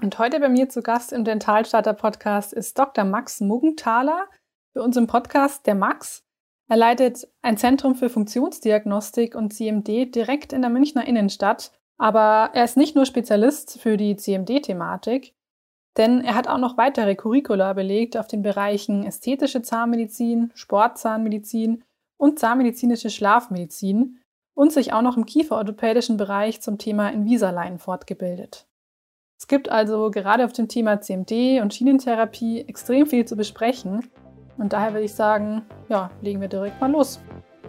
Und heute bei mir zu Gast im Dentalstarter Podcast ist Dr. Max Muggenthaler für unseren Podcast Der Max. Er leitet ein Zentrum für Funktionsdiagnostik und CMD direkt in der Münchner Innenstadt. Aber er ist nicht nur Spezialist für die CMD-Thematik, denn er hat auch noch weitere Curricula belegt auf den Bereichen ästhetische Zahnmedizin, Sportzahnmedizin und zahnmedizinische Schlafmedizin und sich auch noch im kieferorthopädischen Bereich zum Thema Invisalign fortgebildet. Es gibt also gerade auf dem Thema CMD und Schienentherapie extrem viel zu besprechen und daher würde ich sagen, ja, legen wir direkt mal los.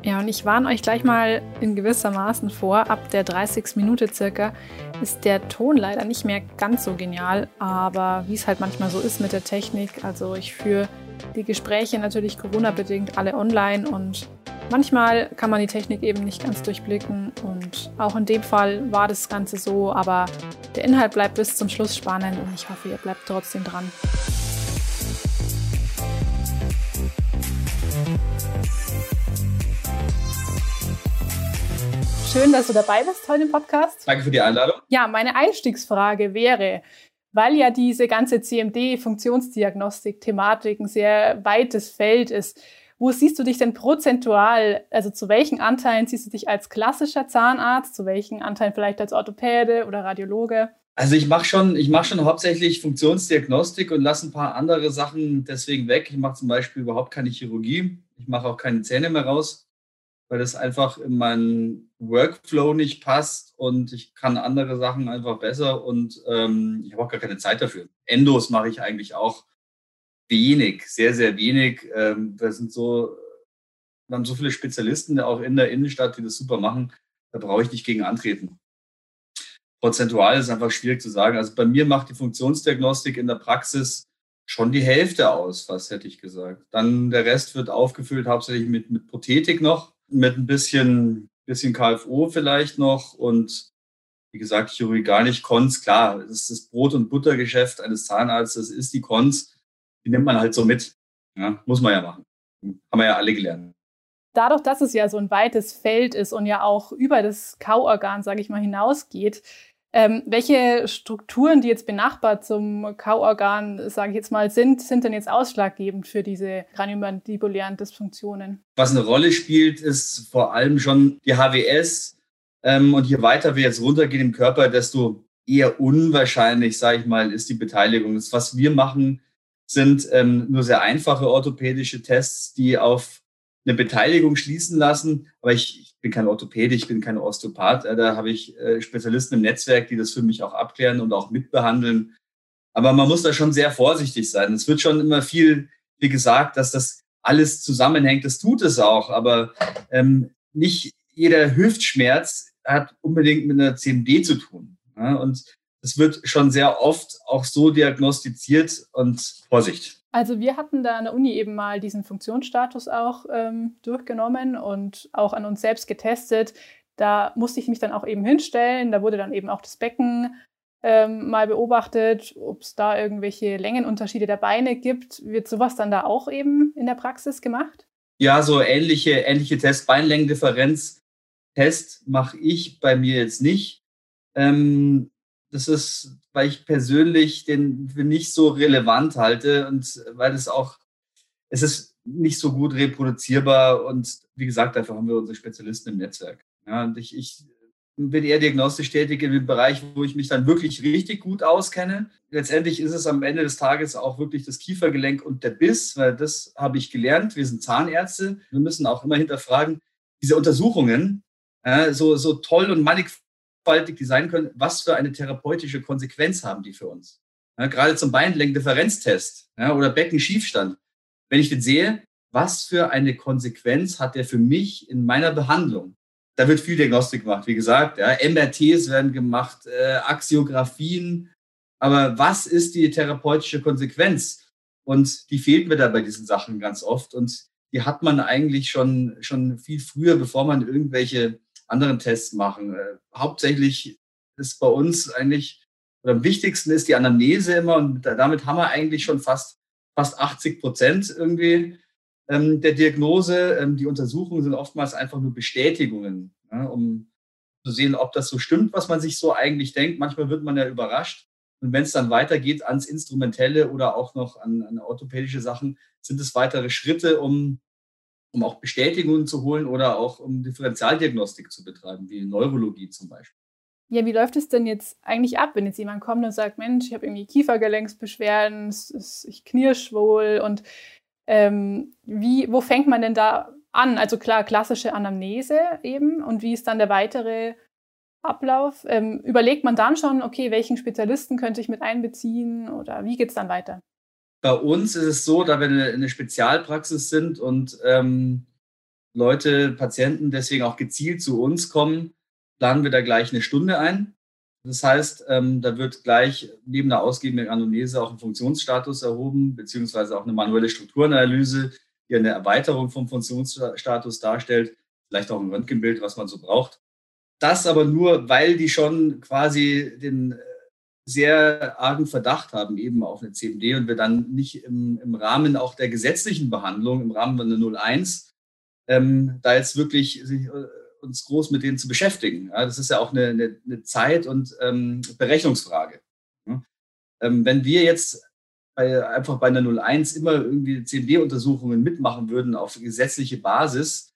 Ja, und ich warne euch gleich mal in gewissermaßen vor, ab der 30. Minute circa ist der Ton leider nicht mehr ganz so genial, aber wie es halt manchmal so ist mit der Technik, also ich führe die Gespräche natürlich Corona-bedingt alle online und Manchmal kann man die Technik eben nicht ganz durchblicken und auch in dem Fall war das Ganze so, aber der Inhalt bleibt bis zum Schluss spannend und ich hoffe, ihr bleibt trotzdem dran. Schön, dass du dabei bist heute im Podcast. Danke für die Einladung. Ja, meine Einstiegsfrage wäre, weil ja diese ganze CMD-Funktionsdiagnostik-Thematik ein sehr weites Feld ist, wo siehst du dich denn prozentual? Also zu welchen Anteilen siehst du dich als klassischer Zahnarzt? Zu welchen Anteilen vielleicht als Orthopäde oder Radiologe? Also ich mache schon, ich schon hauptsächlich Funktionsdiagnostik und lasse ein paar andere Sachen deswegen weg. Ich mache zum Beispiel überhaupt keine Chirurgie. Ich mache auch keine Zähne mehr raus, weil das einfach in meinen Workflow nicht passt und ich kann andere Sachen einfach besser und ähm, ich habe auch gar keine Zeit dafür. Endos mache ich eigentlich auch wenig, sehr, sehr wenig. Ähm, wir sind so, wir haben so viele Spezialisten auch in der Innenstadt, die das super machen. Da brauche ich nicht gegen antreten. Prozentual ist einfach schwierig zu sagen. Also bei mir macht die Funktionsdiagnostik in der Praxis schon die Hälfte aus, was hätte ich gesagt. Dann der Rest wird aufgefüllt hauptsächlich mit, mit Prothetik noch, mit ein bisschen, bisschen KFO vielleicht noch und wie gesagt, Chirurgie gar nicht. Cons, klar, das ist das Brot- und Buttergeschäft eines Zahnarztes, ist die Cons die nimmt man halt so mit. Ja, muss man ja machen. Haben wir ja alle gelernt. Dadurch, dass es ja so ein weites Feld ist und ja auch über das Kauorgan, sage ich mal, hinausgeht, ähm, welche Strukturen, die jetzt benachbart zum Kauorgan, sage ich jetzt mal, sind, sind denn jetzt ausschlaggebend für diese kraniomandibulären Dysfunktionen? Was eine Rolle spielt, ist vor allem schon die HWS. Ähm, und je weiter wir jetzt runtergehen im Körper, desto eher unwahrscheinlich, sage ich mal, ist die Beteiligung. Das, was wir machen, sind ähm, nur sehr einfache orthopädische Tests, die auf eine Beteiligung schließen lassen. Aber ich, ich bin kein Orthopäde, ich bin kein Osteopath. Äh, da habe ich äh, Spezialisten im Netzwerk, die das für mich auch abklären und auch mitbehandeln. Aber man muss da schon sehr vorsichtig sein. Es wird schon immer viel, wie gesagt, dass das alles zusammenhängt. Das tut es auch. Aber ähm, nicht jeder Hüftschmerz hat unbedingt mit einer CMD zu tun. Ja? Und es wird schon sehr oft auch so diagnostiziert und Vorsicht. Also wir hatten da an der Uni eben mal diesen Funktionsstatus auch ähm, durchgenommen und auch an uns selbst getestet. Da musste ich mich dann auch eben hinstellen. Da wurde dann eben auch das Becken ähm, mal beobachtet, ob es da irgendwelche Längenunterschiede der Beine gibt. Wird sowas dann da auch eben in der Praxis gemacht? Ja, so ähnliche, ähnliche Tests. Beinlängendifferenz Test mache ich bei mir jetzt nicht. Ähm, das ist, weil ich persönlich den für nicht so relevant halte und weil es auch, es ist nicht so gut reproduzierbar und wie gesagt, dafür haben wir unsere Spezialisten im Netzwerk. Ja, und ich, ich bin eher diagnostisch tätig in dem Bereich, wo ich mich dann wirklich richtig gut auskenne. Letztendlich ist es am Ende des Tages auch wirklich das Kiefergelenk und der Biss, weil das habe ich gelernt. Wir sind Zahnärzte. Wir müssen auch immer hinterfragen, diese Untersuchungen, so, so toll und mannigfaltig mannigfaltig die sein können, was für eine therapeutische Konsequenz haben die für uns. Ja, gerade zum Beinlängendifferenztest ja, oder Beckenschiefstand. Wenn ich den sehe, was für eine Konsequenz hat der für mich in meiner Behandlung? Da wird viel Diagnostik gemacht, wie gesagt. Ja, MRTs werden gemacht, äh, Axiographien. Aber was ist die therapeutische Konsequenz? Und die fehlt mir da bei diesen Sachen ganz oft. Und die hat man eigentlich schon, schon viel früher, bevor man irgendwelche anderen Tests machen. Äh, hauptsächlich ist bei uns eigentlich, oder am wichtigsten ist die Anamnese immer und damit haben wir eigentlich schon fast, fast 80 Prozent irgendwie ähm, der Diagnose. Ähm, die Untersuchungen sind oftmals einfach nur Bestätigungen, ja, um zu sehen, ob das so stimmt, was man sich so eigentlich denkt. Manchmal wird man ja überrascht. Und wenn es dann weitergeht ans Instrumentelle oder auch noch an, an orthopädische Sachen, sind es weitere Schritte, um, um auch Bestätigungen zu holen oder auch um Differentialdiagnostik zu betreiben, wie Neurologie zum Beispiel. Ja, wie läuft es denn jetzt eigentlich ab, wenn jetzt jemand kommt und sagt, Mensch, ich habe irgendwie Kiefergelenksbeschwerden, ich knirsch wohl und ähm, wie, wo fängt man denn da an? Also klar, klassische Anamnese eben und wie ist dann der weitere Ablauf? Ähm, überlegt man dann schon, okay, welchen Spezialisten könnte ich mit einbeziehen oder wie geht es dann weiter? Bei uns ist es so, da wir eine, Spezialpraxis sind und ähm, Leute, Patienten deswegen auch gezielt zu uns kommen, planen wir da gleich eine Stunde ein. Das heißt, ähm, da wird gleich neben der ausgebenden Anamnese auch ein Funktionsstatus erhoben, beziehungsweise auch eine manuelle Strukturanalyse, die eine Erweiterung vom Funktionsstatus darstellt, vielleicht auch ein Röntgenbild, was man so braucht. Das aber nur, weil die schon quasi den sehr argen Verdacht haben, eben auf eine CMD und wir dann nicht im, im Rahmen auch der gesetzlichen Behandlung, im Rahmen von der 01, ähm, da jetzt wirklich sich, äh, uns groß mit denen zu beschäftigen. Ja, das ist ja auch eine, eine, eine Zeit- und ähm, Berechnungsfrage. Ja. Ähm, wenn wir jetzt bei, einfach bei einer 01 immer irgendwie CMD-Untersuchungen mitmachen würden auf gesetzliche Basis,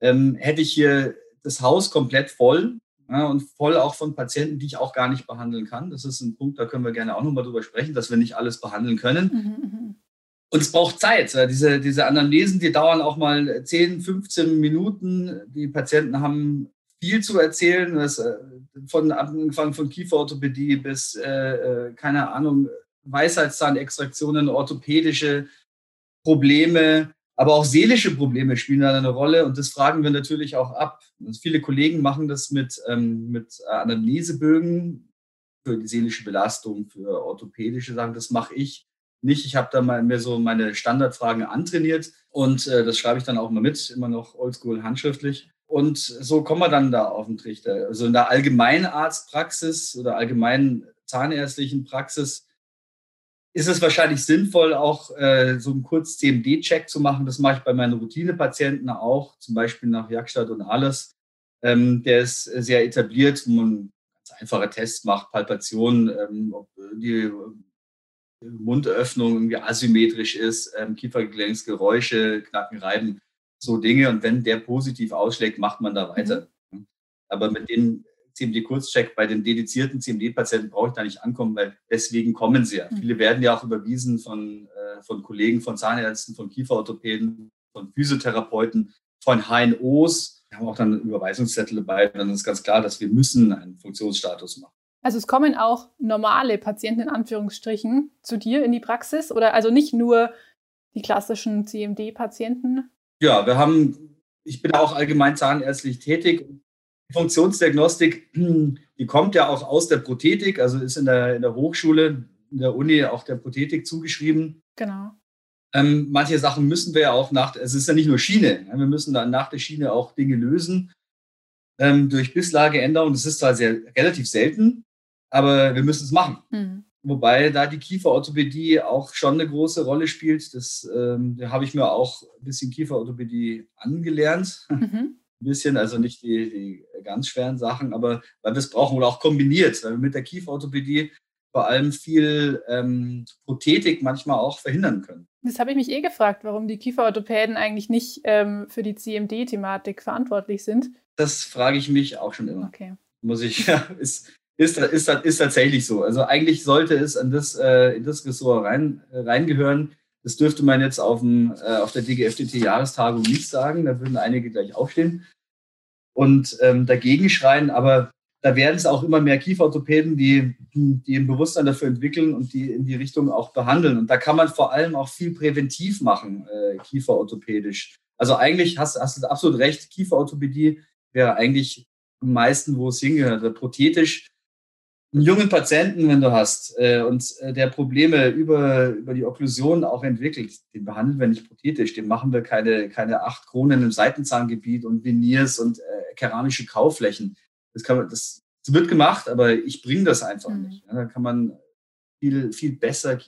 ähm, hätte ich hier das Haus komplett voll ja, und voll auch von Patienten, die ich auch gar nicht behandeln kann. Das ist ein Punkt, da können wir gerne auch nochmal drüber sprechen, dass wir nicht alles behandeln können. Mhm, mhm. und es braucht Zeit. Diese, diese Anamnesen, die dauern auch mal 10, 15 Minuten. Die Patienten haben viel zu erzählen, das, äh, von angefangen von Kieferorthopädie bis, äh, äh, keine Ahnung, Weisheitszahnextraktionen, orthopädische Probleme, aber auch seelische Probleme spielen da eine Rolle und das fragen wir natürlich auch ab. Also viele Kollegen machen das mit, ähm, mit Anamnesebögen für die seelische Belastung, für orthopädische Sachen. Das mache ich nicht. Ich habe da mal mir so meine Standardfragen antrainiert und äh, das schreibe ich dann auch mal mit, immer noch oldschool handschriftlich. Und so kommen wir dann da auf den Trichter. Also in der Allgemeinarztpraxis oder allgemeinen zahnärztlichen Praxis ist es wahrscheinlich sinnvoll, auch äh, so einen kurz CMD-Check zu machen. Das mache ich bei meinen Routinepatienten auch, zum Beispiel nach Jagstadt und alles. Ähm, der ist sehr etabliert, wo man ganz einfache Tests macht, Palpation, ähm, ob die Mundöffnung irgendwie asymmetrisch ist, ähm, Kiefergelenksgeräusche, Knacken, Reiben, so Dinge. Und wenn der positiv ausschlägt, macht man da weiter. Mhm. Aber mit den CMD-Kurzcheck bei den dedizierten CMD-Patienten brauche ich da nicht ankommen, weil deswegen kommen sie ja. Mhm. Viele werden ja auch überwiesen von, äh, von Kollegen, von Zahnärzten, von Kieferorthopäden, von Physiotherapeuten, von HNOs. Wir haben auch dann Überweisungszettel dabei. Dann ist ganz klar, dass wir müssen einen Funktionsstatus machen. Also es kommen auch normale Patienten in Anführungsstrichen zu dir in die Praxis oder also nicht nur die klassischen CMD-Patienten? Ja, wir haben, ich bin auch allgemein zahnärztlich tätig Funktionsdiagnostik, die kommt ja auch aus der Prothetik, also ist in der, in der Hochschule, in der Uni auch der Prothetik zugeschrieben. Genau. Ähm, manche Sachen müssen wir ja auch nach, es ist ja nicht nur Schiene, wir müssen dann nach der Schiene auch Dinge lösen ähm, durch Bisslageänderung. Das ist zwar sehr relativ selten, aber wir müssen es machen. Mhm. Wobei da die Kieferorthopädie auch schon eine große Rolle spielt. Das ähm, da habe ich mir auch ein bisschen Kieferorthopädie angelernt. Mhm bisschen, also nicht die, die ganz schweren Sachen, aber weil wir es brauchen oder auch kombiniert, weil wir mit der Kieferorthopädie vor allem viel ähm, Prothetik manchmal auch verhindern können. Das habe ich mich eh gefragt, warum die Kieferorthopäden eigentlich nicht ähm, für die CMD-Thematik verantwortlich sind. Das frage ich mich auch schon immer. Okay. Muss ich, ja, ist, ist, ist, ist, tatsächlich so. Also eigentlich sollte es an das, äh, in das Ressort rein, äh, reingehören. Das dürfte man jetzt auf, dem, äh, auf der DGFDT-Jahrestagung nicht sagen. Da würden einige gleich aufstehen und ähm, dagegen schreien. Aber da werden es auch immer mehr Kieferorthopäden, die, die ein Bewusstsein dafür entwickeln und die in die Richtung auch behandeln. Und da kann man vor allem auch viel präventiv machen, äh, kieferorthopädisch. Also eigentlich hast, hast du absolut recht, Kieferorthopädie wäre eigentlich am meisten, wo es hingehört. Prothetisch einen jungen Patienten, wenn du hast äh, und äh, der Probleme über, über die Okklusion auch entwickelt, den behandeln wir nicht prothetisch, dem machen wir keine, keine acht Kronen im Seitenzahngebiet und Veneers und äh, keramische Kauflächen. Das, kann man, das, das wird gemacht, aber ich bringe das einfach mhm. nicht. Ja, da kann man viel, viel besser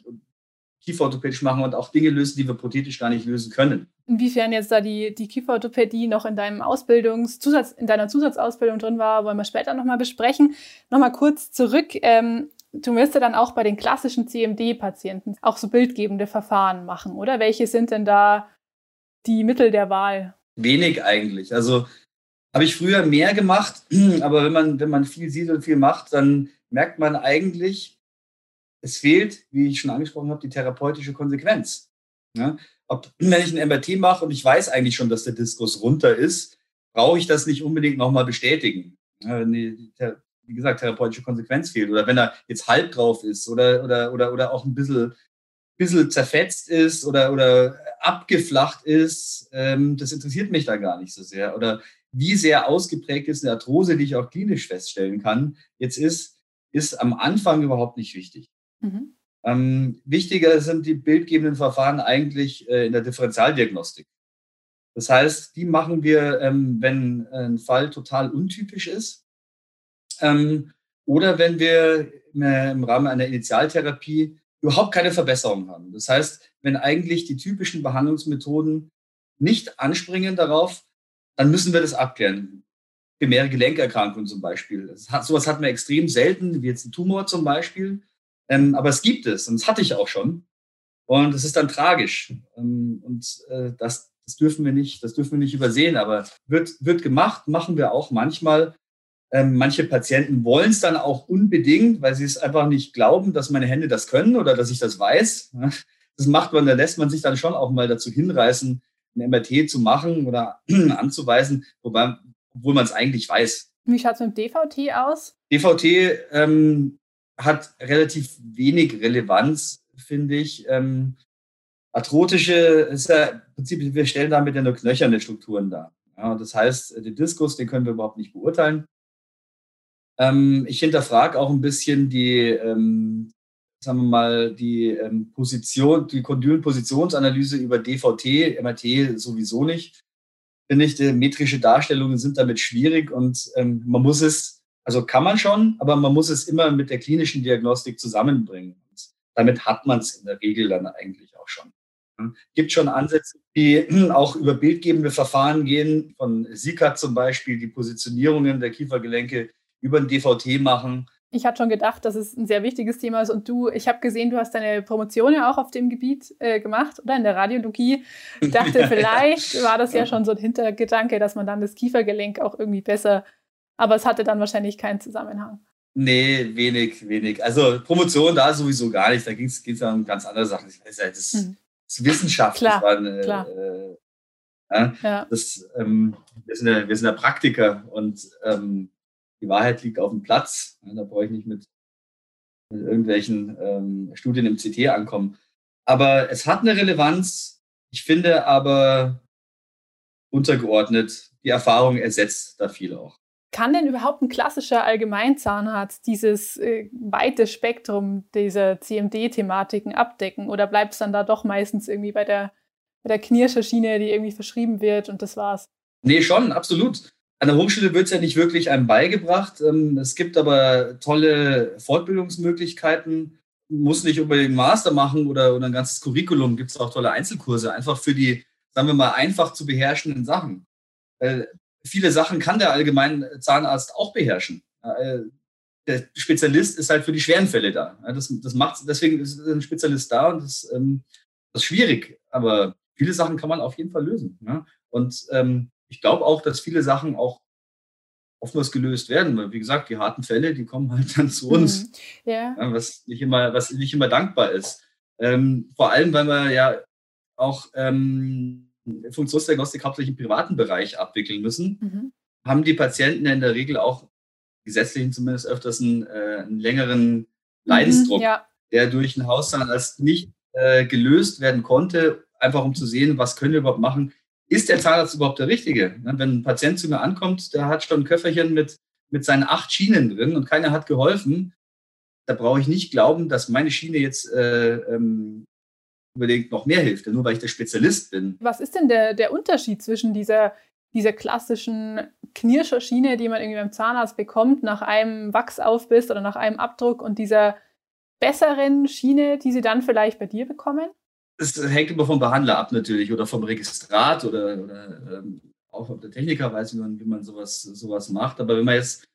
kieferorthopädisch machen und auch Dinge lösen, die wir prothetisch gar nicht lösen können. Inwiefern jetzt da die, die Kieferorthopädie noch in deinem Ausbildungszusatz, in deiner Zusatzausbildung drin war, wollen wir später nochmal besprechen. Nochmal kurz zurück. Ähm, du müsstest dann auch bei den klassischen CMD-Patienten auch so bildgebende Verfahren machen, oder? Welche sind denn da die Mittel der Wahl? Wenig eigentlich. Also habe ich früher mehr gemacht, aber wenn man, wenn man viel sieht und viel macht, dann merkt man eigentlich, es fehlt, wie ich schon angesprochen habe, die therapeutische Konsequenz. Ja? Ob, wenn ich ein MRT mache und ich weiß eigentlich schon, dass der Diskus runter ist, brauche ich das nicht unbedingt nochmal bestätigen. Ja, wenn die, wie gesagt, therapeutische Konsequenz fehlt oder wenn er jetzt halb drauf ist oder, oder, oder, oder auch ein bisschen, bisschen zerfetzt ist oder, oder abgeflacht ist, ähm, das interessiert mich da gar nicht so sehr. Oder wie sehr ausgeprägt ist eine Arthrose, die ich auch klinisch feststellen kann, jetzt ist, ist am Anfang überhaupt nicht wichtig. Mhm. Ähm, wichtiger sind die bildgebenden Verfahren eigentlich äh, in der Differentialdiagnostik. Das heißt, die machen wir, ähm, wenn ein Fall total untypisch ist ähm, oder wenn wir im Rahmen einer Initialtherapie überhaupt keine Verbesserung haben. Das heißt, wenn eigentlich die typischen Behandlungsmethoden nicht anspringen darauf, dann müssen wir das abklären. Primäre Gelenkerkrankungen zum Beispiel. Das hat, sowas hatten wir extrem selten, wie jetzt ein Tumor zum Beispiel. Ähm, aber es gibt es und das hatte ich auch schon. Und es ist dann tragisch. Ähm, und äh, das, das dürfen wir nicht, das dürfen wir nicht übersehen. Aber wird, wird gemacht, machen wir auch manchmal. Ähm, manche Patienten wollen es dann auch unbedingt, weil sie es einfach nicht glauben, dass meine Hände das können oder dass ich das weiß. Das macht man, da lässt man sich dann schon auch mal dazu hinreißen, ein MRT zu machen oder anzuweisen, wobei, obwohl man es eigentlich weiß. Wie schaut es mit dem DVT aus? DVT ähm, hat relativ wenig Relevanz, finde ich. Ähm, arthrotische ist ja im Prinzip, wir stellen damit ja nur knöcherne Strukturen dar. Ja, das heißt, den Diskus, den können wir überhaupt nicht beurteilen. Ähm, ich hinterfrage auch ein bisschen die, ähm, sagen wir mal, die ähm, Position, die Kondylenpositionsanalyse über DVT, MRT sowieso nicht. Finde ich, die metrische Darstellungen sind damit schwierig und ähm, man muss es, also kann man schon, aber man muss es immer mit der klinischen Diagnostik zusammenbringen. Und damit hat man es in der Regel dann eigentlich auch schon. Gibt schon Ansätze, die auch über bildgebende Verfahren gehen, von SICAT zum Beispiel, die Positionierungen der Kiefergelenke über ein DVT machen. Ich hatte schon gedacht, dass es ein sehr wichtiges Thema ist. Und du, ich habe gesehen, du hast deine Promotion ja auch auf dem Gebiet äh, gemacht oder in der Radiologie. Ich dachte, vielleicht war das ja schon so ein Hintergedanke, dass man dann das Kiefergelenk auch irgendwie besser, aber es hatte dann wahrscheinlich keinen Zusammenhang. Nee, wenig, wenig. Also Promotion da sowieso gar nicht. Da ging es ja um ganz andere Sachen. Das, das, das hm. ist Wissenschaft. Klar, das war eine, klar. Äh, ja, Das, ähm, wir, sind ja, wir sind ja Praktiker und ähm, die Wahrheit liegt auf dem Platz. Da brauche ich nicht mit, mit irgendwelchen ähm, Studien im CT ankommen. Aber es hat eine Relevanz. Ich finde aber untergeordnet, die Erfahrung ersetzt da viel auch. Kann denn überhaupt ein klassischer Allgemeinzahnarzt dieses äh, weite Spektrum dieser CMD-Thematiken abdecken? Oder bleibt es dann da doch meistens irgendwie bei der, bei der Knirscherschiene, die irgendwie verschrieben wird und das war's? Nee, schon, absolut. An der Hochschule wird es ja nicht wirklich einem beigebracht. Ähm, es gibt aber tolle Fortbildungsmöglichkeiten. Muss nicht unbedingt einen Master machen oder, oder ein ganzes Curriculum. Gibt es auch tolle Einzelkurse, einfach für die, sagen wir mal, einfach zu beherrschenden Sachen. Viele Sachen kann der allgemeine Zahnarzt auch beherrschen. Äh, der Spezialist ist halt für die schweren Fälle da. das, das macht, deswegen ist ein Spezialist da und das, ähm, das ist schwierig. Aber viele Sachen kann man auf jeden Fall lösen. Und ähm, ich glaube auch, dass viele Sachen auch oftmals gelöst werden, weil wie gesagt, die harten Fälle, die kommen halt dann zu uns, mhm. ja. was nicht immer, was nicht immer dankbar ist. Ähm, vor allem, weil wir ja auch ähm, Funktionsdiagnostik hauptsächlich im privaten Bereich abwickeln müssen, mhm. haben die Patienten in der Regel auch gesetzlichen zumindest öfters einen, äh, einen längeren mhm, Leidensdruck, mhm, ja. der durch ein Hauszahnarzt nicht äh, gelöst werden konnte, einfach um zu sehen, was können wir überhaupt machen, ist der Zahnarzt überhaupt der Richtige? Wenn ein Patient zu mir ankommt, der hat schon ein Köfferchen mit, mit seinen acht Schienen drin und keiner hat geholfen, da brauche ich nicht glauben, dass meine Schiene jetzt äh, ähm, unbedingt noch mehr hilft, nur weil ich der Spezialist bin. Was ist denn der, der Unterschied zwischen dieser, dieser klassischen Knirscherschiene, die man irgendwie beim Zahnarzt bekommt, nach einem Wachsaufbiss oder nach einem Abdruck und dieser besseren Schiene, die Sie dann vielleicht bei dir bekommen? es hängt immer vom Behandler ab natürlich oder vom Registrat oder, oder ähm, auch ob der Techniker weiß, wie man, wie man sowas, sowas macht. Aber wenn man jetzt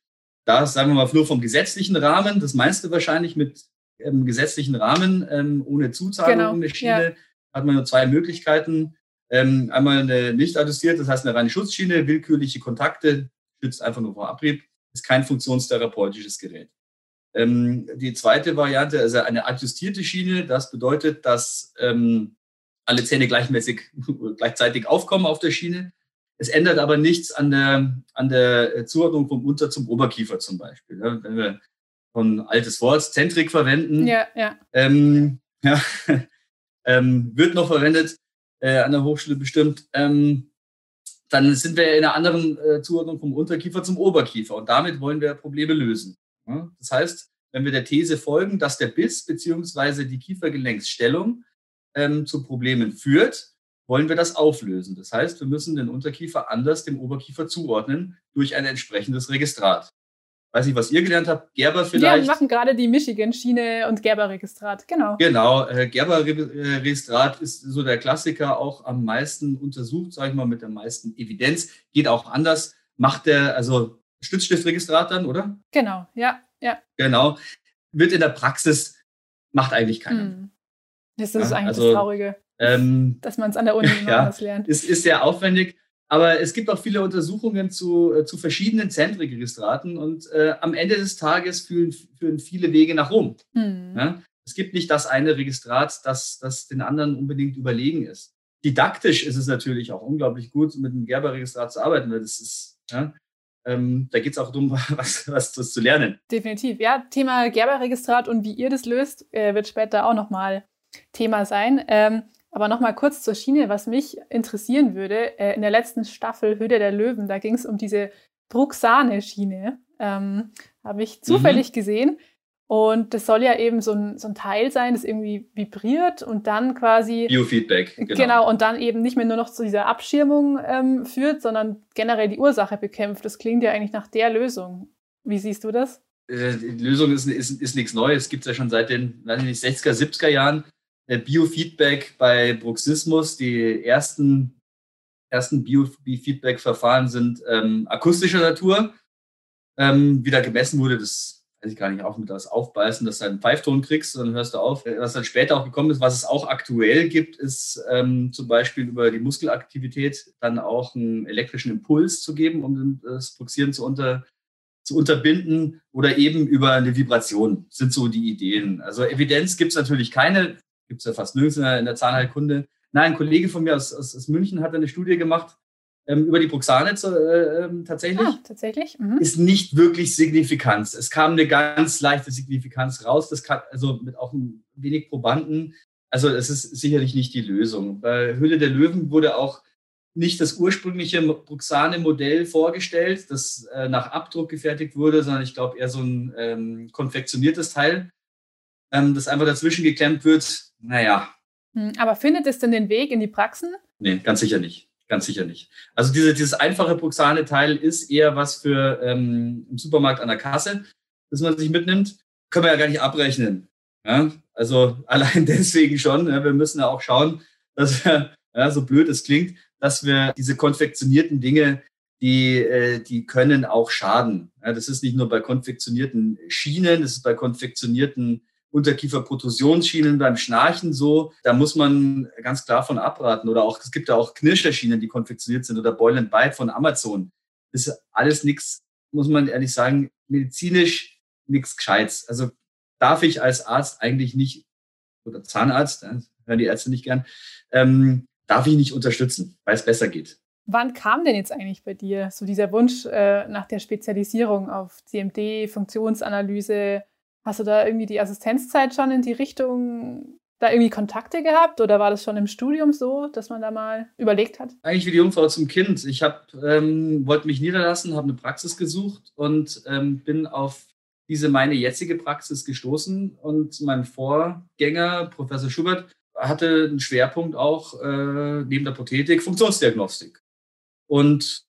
da sagen wir mal nur vom gesetzlichen Rahmen, das meinst du wahrscheinlich mit ähm, gesetzlichen Rahmen, ähm, ohne Zuzahlung genau, der Schiene, ja. hat man nur zwei Möglichkeiten. Ähm, einmal eine nicht adjustierte, das heißt eine reine Schutzschiene, willkürliche Kontakte, schützt einfach nur vor Abrieb, ist kein funktionstherapeutisches Gerät. Ähm, die zweite Variante, also eine adjustierte Schiene, das bedeutet, dass ähm, alle Zähne gleichmäßig gleichzeitig aufkommen auf der Schiene. Es ändert aber nichts an der, an der Zuordnung vom Unter- zum Oberkiefer zum Beispiel. Ja, wenn wir von altes Wort, Zentrik verwenden, ja, ja. Ähm, ja ähm, wird noch verwendet, äh, an der Hochschule bestimmt, ähm, dann sind wir in einer anderen äh, Zuordnung vom Unterkiefer zum Oberkiefer und damit wollen wir Probleme lösen. Ja? Das heißt, wenn wir der These folgen, dass der Biss beziehungsweise die Kiefergelenksstellung ähm, zu Problemen führt, wollen wir das auflösen. Das heißt, wir müssen den Unterkiefer anders dem Oberkiefer zuordnen durch ein entsprechendes Registrat weiß nicht, was ihr gelernt habt, Gerber vielleicht. Wir machen gerade die Michigan-Schiene und Gerber-Registrat, genau. Genau, äh, Gerber-Registrat ist so der Klassiker, auch am meisten untersucht, sage ich mal, mit der meisten Evidenz. Geht auch anders. Macht der, also Stützstiftregistrat dann, oder? Genau, ja, ja. Genau. Wird in der Praxis, macht eigentlich keiner. Hm. Das ist ja, eigentlich also, das Traurige. Ähm, dass man es an der Uni ja, anders lernt. Ist, ist sehr aufwendig. Aber es gibt auch viele Untersuchungen zu, äh, zu verschiedenen Zentregistraten und äh, am Ende des Tages führen, führen viele Wege nach Rom. Mhm. Ja? Es gibt nicht das eine Registrat, das, das den anderen unbedingt überlegen ist. Didaktisch ist es natürlich auch unglaublich gut, mit einem Gerber-Registrat zu arbeiten, weil das ist, ja, ähm, da geht es auch darum, was, was, was, zu lernen. Definitiv. Ja, Thema Gerber-Registrat und wie ihr das löst, äh, wird später auch nochmal Thema sein. Ähm, aber nochmal kurz zur Schiene, was mich interessieren würde. Äh, in der letzten Staffel Höhle der Löwen, da ging es um diese Bruxane-Schiene. Ähm, Habe ich zufällig mhm. gesehen. Und das soll ja eben so ein, so ein Teil sein, das irgendwie vibriert und dann quasi. Biofeedback. Genau. genau, und dann eben nicht mehr nur noch zu dieser Abschirmung ähm, führt, sondern generell die Ursache bekämpft. Das klingt ja eigentlich nach der Lösung. Wie siehst du das? Äh, die Lösung ist, ist, ist nichts Neues. Es gibt es ja schon seit den weiß nicht, 60er, 70er Jahren. Biofeedback bei Bruxismus. Die ersten, ersten Biofeedback-Verfahren sind ähm, akustischer Natur. Ähm, wie gemessen wurde, das weiß ich gar nicht, auch mit das Aufbeißen, dass du einen Pfeifton kriegst, dann hörst du auf. Was dann später auch gekommen ist, was es auch aktuell gibt, ist ähm, zum Beispiel über die Muskelaktivität dann auch einen elektrischen Impuls zu geben, um das Bruxieren zu unter, zu unterbinden oder eben über eine Vibration sind so die Ideen. Also Evidenz gibt es natürlich keine gibt es ja fast nirgends in der, in der Zahnheilkunde. Nein, ein Kollege von mir aus, aus, aus München hat eine Studie gemacht ähm, über die Proxane zu, äh, ähm, tatsächlich. Ah, tatsächlich. Mhm. Ist nicht wirklich signifikant. Es kam eine ganz leichte Signifikanz raus. Das kann, also mit auch ein wenig Probanden. Also es ist sicherlich nicht die Lösung. Bei Höhle der Löwen wurde auch nicht das ursprüngliche Proxane-Modell vorgestellt, das äh, nach Abdruck gefertigt wurde, sondern ich glaube eher so ein ähm, konfektioniertes Teil, ähm, das einfach dazwischen geklemmt wird naja. Hm, aber findet es denn den Weg in die Praxen? Nee, ganz sicher nicht. Ganz sicher nicht. Also diese, dieses einfache Proxane-Teil ist eher was für ähm, im Supermarkt an der Kasse, das man sich mitnimmt. Können wir ja gar nicht abrechnen. Ja? Also allein deswegen schon. Ja, wir müssen ja auch schauen, dass wir, ja, so blöd es klingt, dass wir diese konfektionierten Dinge, die, äh, die können auch schaden. Ja, das ist nicht nur bei konfektionierten Schienen, das ist bei konfektionierten Unterkieferprotusionsschienen beim Schnarchen so, da muss man ganz klar von abraten. Oder auch, es gibt ja auch Knirscherschienen, die konfektioniert sind oder Boil and Bite von Amazon. Das ist alles nichts, muss man ehrlich sagen, medizinisch nichts Gescheites. Also darf ich als Arzt eigentlich nicht, oder Zahnarzt, hören die Ärzte nicht gern, ähm, darf ich nicht unterstützen, weil es besser geht. Wann kam denn jetzt eigentlich bei dir so dieser Wunsch äh, nach der Spezialisierung auf CMD, Funktionsanalyse, Hast du da irgendwie die Assistenzzeit schon in die Richtung da irgendwie Kontakte gehabt oder war das schon im Studium so, dass man da mal überlegt hat? Eigentlich wie die Jungfrau zum Kind. Ich ähm, wollte mich niederlassen, habe eine Praxis gesucht und ähm, bin auf diese meine jetzige Praxis gestoßen und mein Vorgänger, Professor Schubert, hatte einen Schwerpunkt auch äh, neben der Prothetik Funktionsdiagnostik. Und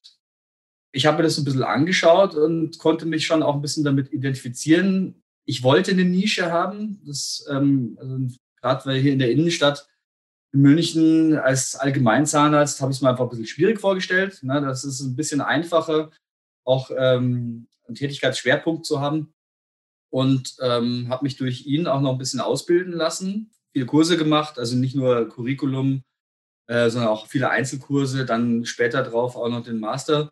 ich habe mir das ein bisschen angeschaut und konnte mich schon auch ein bisschen damit identifizieren, ich wollte eine Nische haben. Das, ähm, also gerade weil hier in der Innenstadt in München als Allgemeinzahnarzt habe ich es mir einfach ein bisschen schwierig vorgestellt. Ne? Das ist ein bisschen einfacher, auch ähm, einen Tätigkeitsschwerpunkt zu haben. Und ähm, habe mich durch ihn auch noch ein bisschen ausbilden lassen, viele Kurse gemacht, also nicht nur Curriculum, äh, sondern auch viele Einzelkurse, dann später drauf auch noch den Master.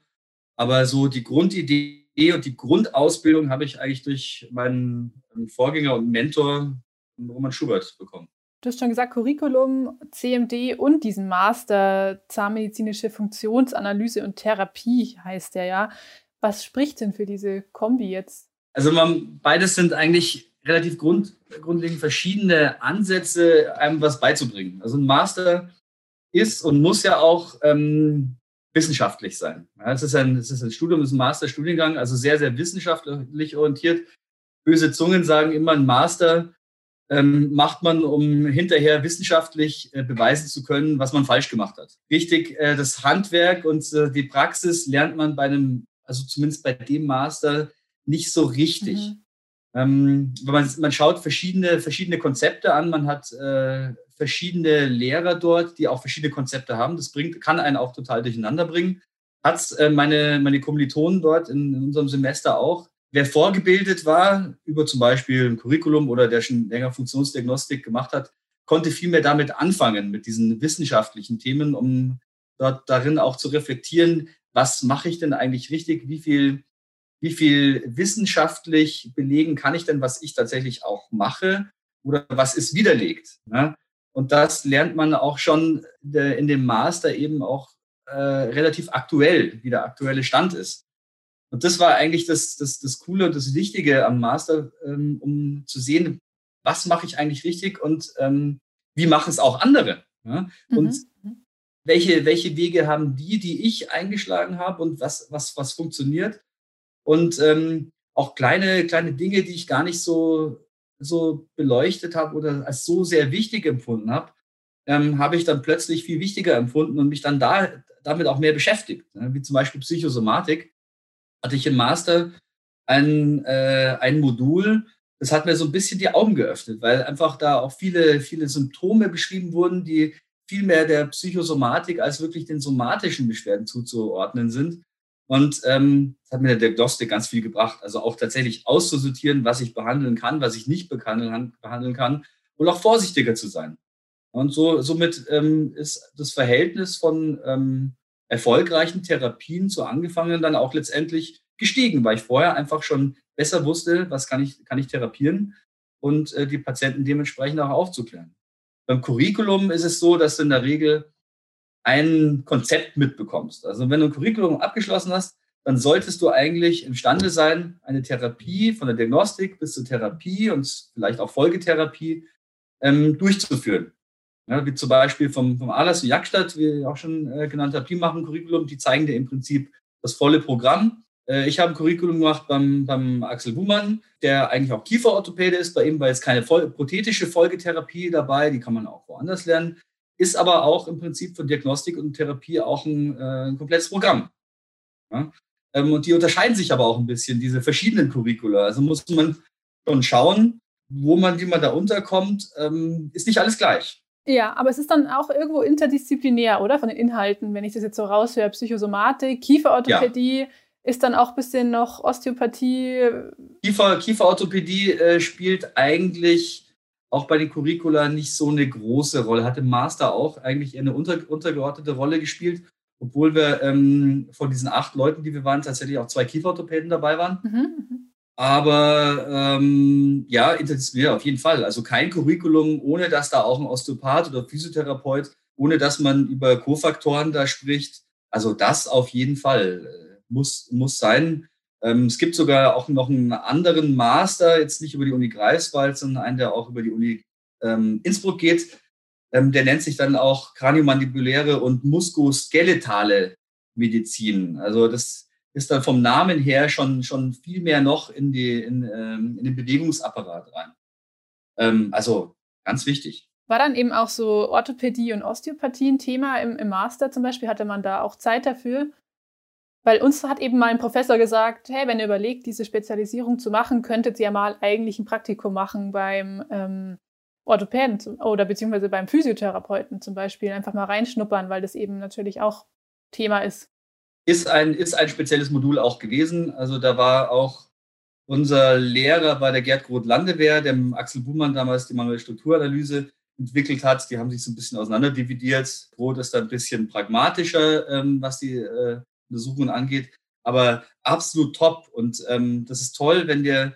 Aber so die Grundidee und die Grundausbildung habe ich eigentlich durch meinen Vorgänger und Mentor Roman Schubert bekommen. Du hast schon gesagt, Curriculum, CMD und diesen Master Zahnmedizinische Funktionsanalyse und Therapie heißt der ja. Was spricht denn für diese Kombi jetzt? Also man, beides sind eigentlich relativ grund, grundlegend verschiedene Ansätze, einem was beizubringen. Also ein Master ist und muss ja auch ähm, wissenschaftlich sein. Ja, es, ist ein, es ist ein Studium, es ist ein Masterstudiengang, also sehr, sehr wissenschaftlich orientiert. Böse Zungen sagen immer, ein Master ähm, macht man, um hinterher wissenschaftlich äh, beweisen zu können, was man falsch gemacht hat. Richtig, äh, das Handwerk und äh, die Praxis lernt man bei einem, also zumindest bei dem Master, nicht so richtig. Mhm. Ähm, man, man schaut verschiedene, verschiedene Konzepte an, man hat äh, verschiedene Lehrer dort, die auch verschiedene Konzepte haben. Das bringt, kann einen auch total durcheinander bringen. Hat äh, meine, meine Kommilitonen dort in, in unserem Semester auch. Wer vorgebildet war über zum Beispiel ein Curriculum oder der schon länger Funktionsdiagnostik gemacht hat, konnte viel mehr damit anfangen, mit diesen wissenschaftlichen Themen, um dort darin auch zu reflektieren, was mache ich denn eigentlich richtig, wie viel wie viel wissenschaftlich belegen kann ich denn, was ich tatsächlich auch mache oder was ist widerlegt. Ne? Und das lernt man auch schon in dem Master eben auch äh, relativ aktuell, wie der aktuelle Stand ist. Und das war eigentlich das, das, das Coole und das Wichtige am Master, ähm, um zu sehen, was mache ich eigentlich richtig und ähm, wie machen es auch andere. Ja? Mhm. Und mhm. welche, welche Wege haben die, die ich eingeschlagen habe und was, was, was funktioniert und ähm, auch kleine, kleine Dinge, die ich gar nicht so, so beleuchtet habe oder als so sehr wichtig empfunden habe, ähm, habe ich dann plötzlich viel wichtiger empfunden und mich dann da, damit auch mehr beschäftigt. Ne? Wie zum Beispiel Psychosomatik. Hatte ich im Master ein, äh, ein Modul, das hat mir so ein bisschen die Augen geöffnet, weil einfach da auch viele, viele Symptome beschrieben wurden, die viel mehr der Psychosomatik als wirklich den somatischen Beschwerden zuzuordnen sind. Und ähm, das hat mir der Diagnostik ganz viel gebracht. Also auch tatsächlich auszusortieren, was ich behandeln kann, was ich nicht behandeln, behandeln kann und auch vorsichtiger zu sein. Und so, somit ähm, ist das Verhältnis von ähm, erfolgreichen Therapien zu angefangenen dann auch letztendlich gestiegen, weil ich vorher einfach schon besser wusste, was kann ich, kann ich therapieren und äh, die Patienten dementsprechend auch aufzuklären. Beim Curriculum ist es so, dass in der Regel ein Konzept mitbekommst. Also wenn du ein Curriculum abgeschlossen hast, dann solltest du eigentlich imstande sein, eine Therapie von der Diagnostik bis zur Therapie und vielleicht auch Folgetherapie ähm, durchzuführen. Ja, wie zum Beispiel vom, vom Alas und Jagstadt, wie auch schon äh, genannt habe, die machen Curriculum, die zeigen dir im Prinzip das volle Programm. Äh, ich habe ein Curriculum gemacht beim, beim Axel Buhmann, der eigentlich auch Kieferorthopäde ist. Bei ihm war jetzt keine voll, prothetische Folgetherapie dabei, die kann man auch woanders lernen ist aber auch im Prinzip für Diagnostik und Therapie auch ein, äh, ein komplettes Programm. Ja? Ähm, und die unterscheiden sich aber auch ein bisschen, diese verschiedenen Curricula. Also muss man schon schauen, wo man, wie man da unterkommt, ähm, ist nicht alles gleich. Ja, aber es ist dann auch irgendwo interdisziplinär, oder? Von den Inhalten, wenn ich das jetzt so raushöre, Psychosomatik, Kieferorthopädie, ja. ist dann auch ein bisschen noch Osteopathie. Kiefer, Kieferorthopädie äh, spielt eigentlich auch bei den Curricula nicht so eine große Rolle. Hat im Master auch eigentlich eher eine unter, untergeordnete Rolle gespielt, obwohl wir ähm, von diesen acht Leuten, die wir waren, tatsächlich auch zwei Kieferorthopäden dabei waren. Mhm. mhm. Aber ähm, ja, interdisziplinär auf jeden Fall. Also kein Curriculum, ohne dass da auch ein Osteopath oder Physiotherapeut, ohne dass man über Kofaktoren da spricht. Also das auf jeden Fall äh, muss, muss sein. Ähm, es gibt sogar auch noch einen anderen Master, jetzt nicht über die Uni Greifswald, sondern einen, der auch über die Uni ähm, Innsbruck geht. Ähm, der nennt sich dann auch kraniomandibuläre und muskuloskeletale Medizin. Also das ist dann vom Namen her schon, schon viel mehr noch in, die, in, in den Bewegungsapparat rein. Also ganz wichtig. War dann eben auch so Orthopädie und Osteopathie ein Thema im, im Master zum Beispiel? Hatte man da auch Zeit dafür? Weil uns hat eben mal ein Professor gesagt, hey, wenn ihr überlegt, diese Spezialisierung zu machen, könntet ihr ja mal eigentlich ein Praktikum machen beim ähm, Orthopäden oder beziehungsweise beim Physiotherapeuten zum Beispiel. Einfach mal reinschnuppern, weil das eben natürlich auch Thema ist. ist ein, ist ein spezielles Modul auch gewesen. Also da war auch unser Lehrer war der Gerd Groth Landewehr, der Axel Buhmann damals die manuelle Strukturanalyse entwickelt hat. Die haben sich so ein bisschen auseinanderdividiert. Groth ist da ein bisschen pragmatischer, ähm, was die äh, Untersuchungen angeht, aber absolut top. Und ähm, das ist toll, wenn dir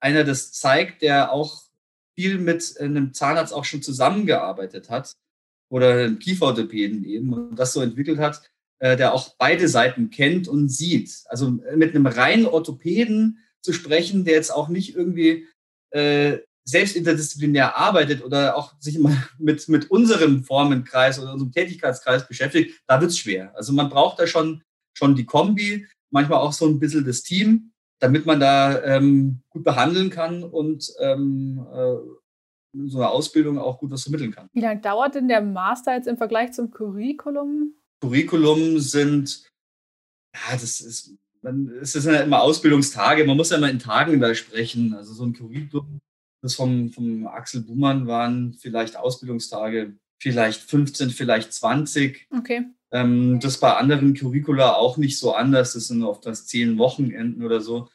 einer das zeigt, der auch viel mit einem Zahnarzt auch schon zusammengearbeitet hat oder einem Kieferorthopäden eben und das so entwickelt hat, äh, der auch beide Seiten kennt und sieht. Also mit einem reinen Orthopäden zu sprechen, der jetzt auch nicht irgendwie äh, selbst interdisziplinär arbeitet oder auch sich mit, mit unserem Formenkreis oder unserem Tätigkeitskreis beschäftigt, da wird es schwer. Also man braucht da schon, schon die Kombi, manchmal auch so ein bisschen das Team, damit man da ähm, gut behandeln kann und ähm, äh, so eine Ausbildung auch gut was vermitteln kann. Wie lange dauert denn der Master jetzt im Vergleich zum Curriculum? Curriculum sind, ja, das ist, man, es sind ja immer Ausbildungstage, man muss ja immer in Tagen da sprechen. Also so ein Curriculum, das vom, vom Axel Buhmann waren vielleicht Ausbildungstage, vielleicht 15, vielleicht 20. Okay. Ähm, das bei anderen Curricula auch nicht so anders. Das sind oft das zehn Wochenenden oder so.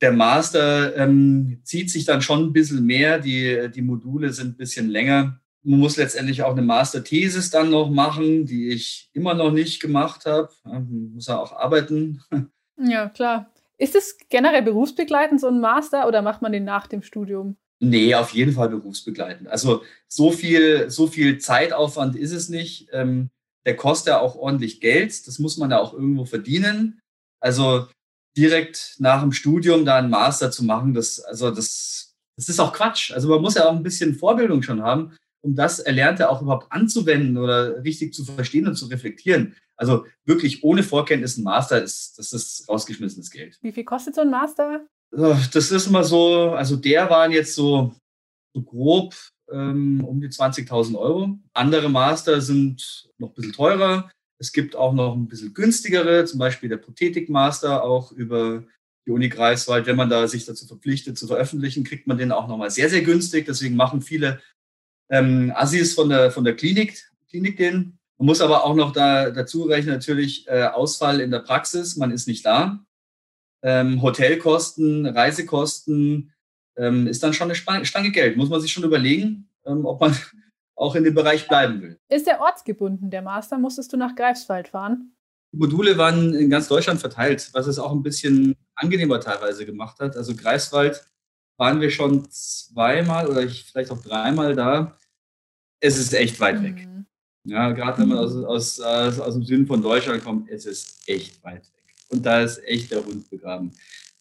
Der Master ähm, zieht sich dann schon ein bisschen mehr. Die, die Module sind ein bisschen länger. Man muss letztendlich auch eine Masterthesis dann noch machen, die ich immer noch nicht gemacht habe. Man muss ja auch arbeiten. Ja, klar. Ist es generell berufsbegleitend, so ein Master, oder macht man den nach dem Studium? Nee, auf jeden Fall berufsbegleitend. Also so viel, so viel Zeitaufwand ist es nicht. Ähm, der kostet ja auch ordentlich Geld. Das muss man ja auch irgendwo verdienen. Also direkt nach dem Studium da einen Master zu machen, das, also das, das ist auch Quatsch. Also man muss ja auch ein bisschen Vorbildung schon haben, um das Erlernte auch überhaupt anzuwenden oder richtig zu verstehen und zu reflektieren. Also wirklich ohne Vorkenntnis ein Master ist, das ist rausgeschmissenes Geld. Wie viel kostet so ein Master? Das ist immer so, also der waren jetzt so, so grob ähm, um die 20.000 Euro. Andere Master sind noch ein bisschen teurer. Es gibt auch noch ein bisschen günstigere, zum Beispiel der Prothetik-Master, auch über die Uni Greifswald. Wenn man da sich dazu verpflichtet zu veröffentlichen, kriegt man den auch nochmal sehr, sehr günstig. Deswegen machen viele ähm, Assis von der, von der Klinik, Klinik den. Man muss aber auch noch da, dazu rechnen, natürlich äh, Ausfall in der Praxis. Man ist nicht da. Ähm, Hotelkosten, Reisekosten ähm, ist dann schon eine Stange Geld. Muss man sich schon überlegen, ähm, ob man auch in dem Bereich bleiben will. Ist der ortsgebunden, der Master? Musstest du nach Greifswald fahren? Die Module waren in ganz Deutschland verteilt, was es auch ein bisschen angenehmer teilweise gemacht hat. Also Greifswald waren wir schon zweimal oder vielleicht auch dreimal da. Es ist echt weit mhm. weg. Ja, gerade wenn man aus, aus, aus, aus dem Süden von Deutschland kommt, es ist echt weit weg. Und da ist echt der Hund begraben.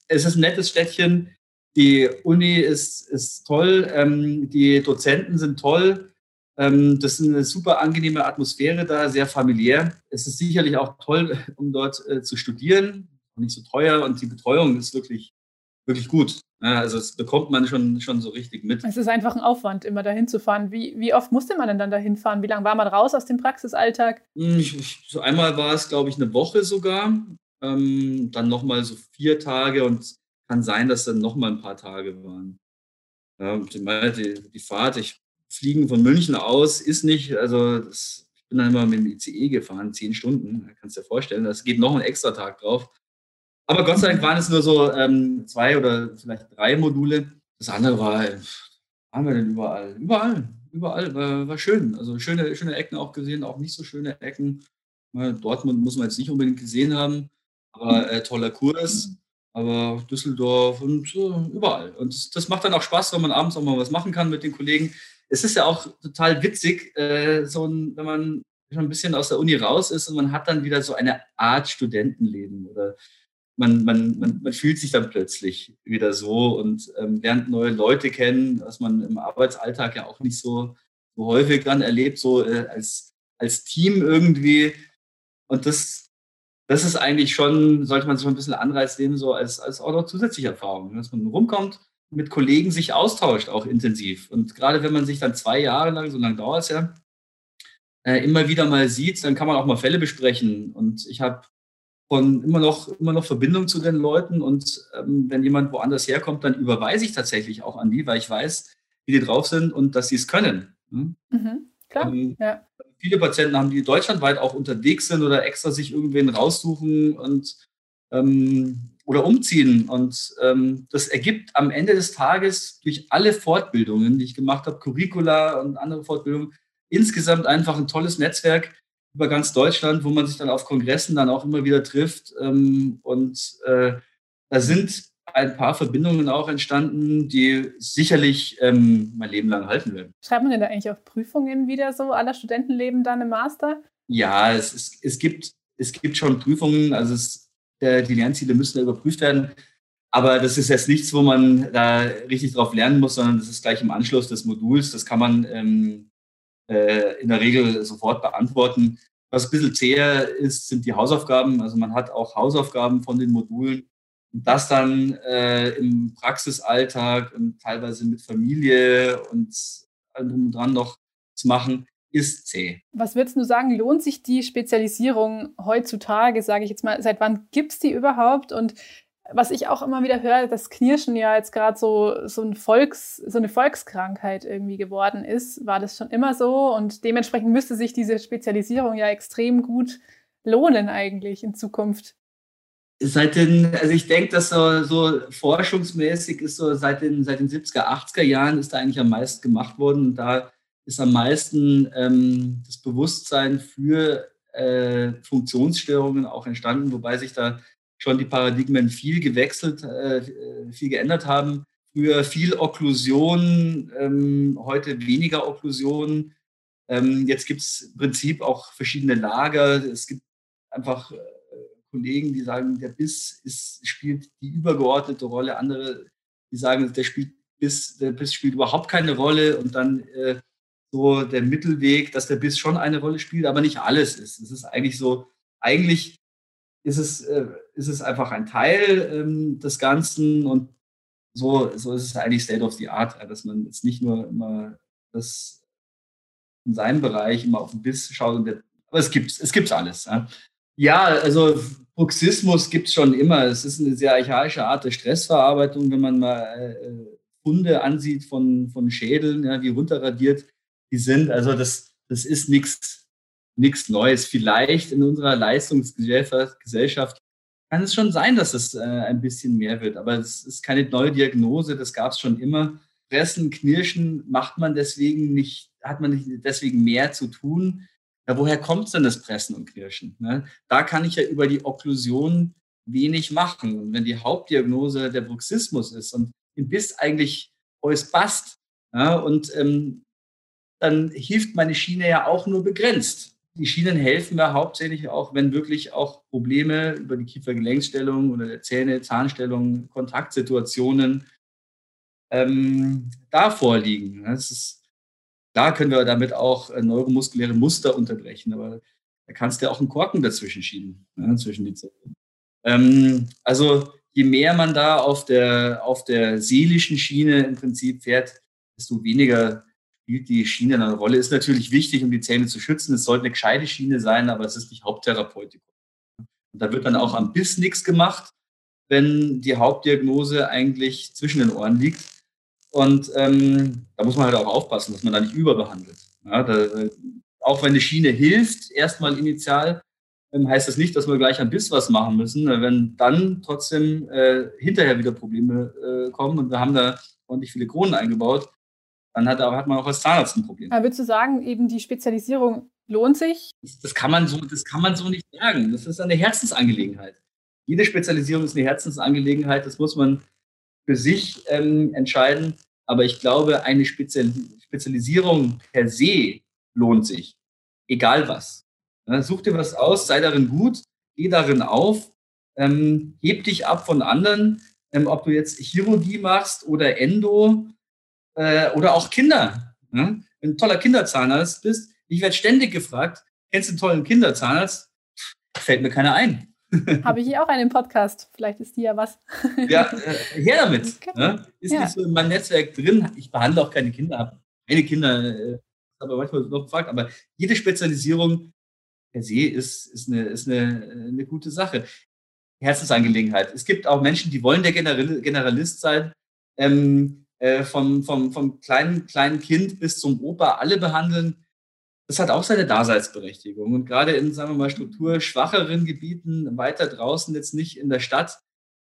Es ist ein nettes Städtchen. Die Uni ist, ist toll. Ähm, die Dozenten sind toll. Ähm, das ist eine super angenehme Atmosphäre da, sehr familiär. Es ist sicherlich auch toll, um dort äh, zu studieren. Nicht so teuer und die Betreuung ist wirklich, wirklich gut. Ja, also das bekommt man schon, schon so richtig mit. Es ist einfach ein Aufwand, immer dahin zu fahren. Wie, wie oft musste man denn dann dahin fahren? Wie lange war man raus aus dem Praxisalltag? Hm, ich, ich, so einmal war es, glaube ich, eine Woche sogar. Ähm, dann nochmal so vier Tage und kann sein, dass dann nochmal ein paar Tage waren. Ja, die, die Fahrt, ich fliegen von München aus ist nicht, also das, ich bin dann immer mit dem ICE gefahren, zehn Stunden, kannst dir vorstellen, das geht noch ein extra Tag drauf. Aber Gott sei Dank waren es nur so ähm, zwei oder vielleicht drei Module. Das andere war, waren wir denn überall? Überall, überall, war, war schön. Also schöne, schöne Ecken auch gesehen, auch nicht so schöne Ecken. Dortmund muss man jetzt nicht unbedingt gesehen haben, aber äh, toller Kurs. Aber Düsseldorf und äh, überall. Und das, das, macht dann auch Spaß, wenn man abends auch mal was machen kann mit den Kollegen es ist ja auch total witzig, äh, so ein, wenn man schon ein bisschen aus der Uni raus ist und man hat dann wieder so eine Art Studentenleben oder man, man, man, man fühlt sich dann plötzlich wieder so und ähm, lernt neue Leute kennen, was man im Arbeitsalltag ja auch nicht so, so häufig dann erlebt, so äh, als, als Team irgendwie. Und das, das ist eigentlich schon, sollte man sich ein bisschen Anreiz nehmen, so als, als auch noch zusätzliche Erfahrung, dass man rumkommt mit Kollegen sich austauscht, auch intensiv. Und gerade wenn man sich dann zwei Jahre lang, so lange dauert es ja, äh, immer wieder mal sieht, dann kann man auch mal Fälle besprechen. Und ich habe von immer noch, immer noch Verbindung zu den Leuten. Und ähm, wenn jemand woanders herkommt, dann überweise ich tatsächlich auch an die, weil ich weiß, wie die drauf sind und dass sie es können. Hm? Mhm, klar, ähm, ja. Viele Patienten haben, die deutschlandweit auch unterwegs sind oder extra sich irgendwen raussuchen und ähm, oder umziehen. Und ähm, das ergibt am Ende des Tages durch alle Fortbildungen, die ich gemacht habe, Curricula und andere Fortbildungen, insgesamt einfach ein tolles Netzwerk über ganz Deutschland, wo man sich dann auf Kongressen dann auch immer wieder trifft. Ähm, und äh, da sind ein paar Verbindungen auch entstanden, die sicherlich ähm, mein Leben lang halten werden. Schreibt man denn da eigentlich auch Prüfungen wieder so aller Studentenleben dann im Master? Ja, es, ist, es, gibt, es gibt schon Prüfungen, also es, der, die Lernziele müssen da überprüft werden. Aber das ist jetzt nichts, wo man da richtig drauf lernen muss, sondern das ist gleich im Anschluss des Moduls. Das kann man ähm, äh, in der Regel sofort beantworten. Was ein bisschen zäher ist, sind die Hausaufgaben. Also man hat auch Hausaufgaben von den Modulen und das dann äh, im Praxisalltag und teilweise mit Familie und allem dran noch zu machen, ist zäh. Was würdest du sagen, lohnt sich die Spezialisierung heutzutage, sage ich jetzt mal, seit wann gibt es die überhaupt? Und was ich auch immer wieder höre, dass Knirschen ja jetzt gerade so, so, ein Volks, so eine Volkskrankheit irgendwie geworden ist. War das schon immer so? Und dementsprechend müsste sich diese Spezialisierung ja extrem gut lohnen eigentlich in Zukunft seit den, also ich denke, dass so, so, forschungsmäßig ist so seit den, seit den 70er, 80er Jahren ist da eigentlich am meisten gemacht worden. Und da ist am meisten ähm, das Bewusstsein für äh, Funktionsstörungen auch entstanden, wobei sich da schon die Paradigmen viel gewechselt, äh, viel geändert haben. Früher viel Okklusion, ähm, heute weniger Okklusion. Ähm, jetzt gibt es im Prinzip auch verschiedene Lager. Es gibt einfach äh, Kollegen, die sagen, der Biss ist, spielt die übergeordnete Rolle. Andere, die sagen, der, spielt Biss, der Biss spielt überhaupt keine Rolle. Und dann äh, so der Mittelweg, dass der Biss schon eine Rolle spielt, aber nicht alles ist. Es ist eigentlich so, eigentlich ist es, äh, ist es einfach ein Teil ähm, des Ganzen und so, so ist es eigentlich State of the Art, dass man jetzt nicht nur immer das in seinem Bereich immer auf den Biss schaut, der, aber es gibt es gibt's alles. Ja. Ja, also Bruxismus gibt es schon immer. Es ist eine sehr archaische Art der Stressverarbeitung, wenn man mal äh, Funde ansieht von, von Schädeln, ja, wie runterradiert die sind. Also das, das ist nichts nichts Neues. Vielleicht in unserer Leistungsgesellschaft kann es schon sein, dass es äh, ein bisschen mehr wird, aber es ist keine neue Diagnose, das gab es schon immer. Fressen, Knirschen macht man deswegen nicht, hat man nicht deswegen mehr zu tun, ja, woher kommt denn das Pressen und Knirschen? Ne? Da kann ich ja über die Okklusion wenig machen. Und wenn die Hauptdiagnose der Bruxismus ist und im Biss eigentlich alles passt, ja, und ähm, dann hilft meine Schiene ja auch nur begrenzt. Die Schienen helfen mir hauptsächlich auch, wenn wirklich auch Probleme über die Kiefergelenksstellung oder der Zähne, Zahnstellung, Kontaktsituationen ähm, da vorliegen. Das ist Klar können wir damit auch äh, neuromuskuläre Muster unterbrechen, aber da kannst du ja auch einen Korken dazwischen schieben, ja, zwischen die Zellen. Ähm, also je mehr man da auf der, auf der seelischen Schiene im Prinzip fährt, desto weniger spielt die Schiene eine Rolle. Ist natürlich wichtig, um die Zähne zu schützen. Es sollte eine gescheite Schiene sein, aber es ist nicht Haupttherapeutikum. Und da wird dann auch am Biss nichts gemacht, wenn die Hauptdiagnose eigentlich zwischen den Ohren liegt. Und ähm, da muss man halt auch aufpassen, dass man da nicht überbehandelt. Ja, da, auch wenn eine Schiene hilft, erstmal initial, ähm, heißt das nicht, dass wir gleich ein bisschen was machen müssen. Wenn dann trotzdem äh, hinterher wieder Probleme äh, kommen und wir haben da ordentlich viele Kronen eingebaut, dann hat, hat man auch als Zahnarzt ein Problem. Aber würdest du sagen, eben die Spezialisierung lohnt sich? Das, das, kann man so, das kann man so nicht sagen. Das ist eine Herzensangelegenheit. Jede Spezialisierung ist eine Herzensangelegenheit. Das muss man für sich ähm, entscheiden. Aber ich glaube, eine Spezialisierung per se lohnt sich. Egal was. Such dir was aus, sei darin gut, geh darin auf, ähm, heb dich ab von anderen, ähm, ob du jetzt Chirurgie machst oder Endo äh, oder auch Kinder. Ja? Wenn du ein toller Kinderzahnarzt bist, ich werde ständig gefragt, kennst du einen tollen Kinderzahnarzt? Fällt mir keiner ein. Habe ich hier auch einen Podcast. Vielleicht ist die ja was. ja, äh, her damit. Okay. Ne? Ist ja. nicht so in meinem Netzwerk drin. Ich behandle auch keine Kinder, habe keine Kinder, äh, aber manchmal noch gefragt. Aber jede Spezialisierung per se ist, ist, eine, ist eine, eine gute Sache. Herzensangelegenheit. Es gibt auch Menschen, die wollen der Generalist sein. Ähm, äh, vom, vom, vom kleinen, kleinen Kind bis zum Opa alle behandeln. Das hat auch seine Daseinsberechtigung. Und gerade in, sagen wir mal, strukturschwacheren Gebieten, weiter draußen, jetzt nicht in der Stadt,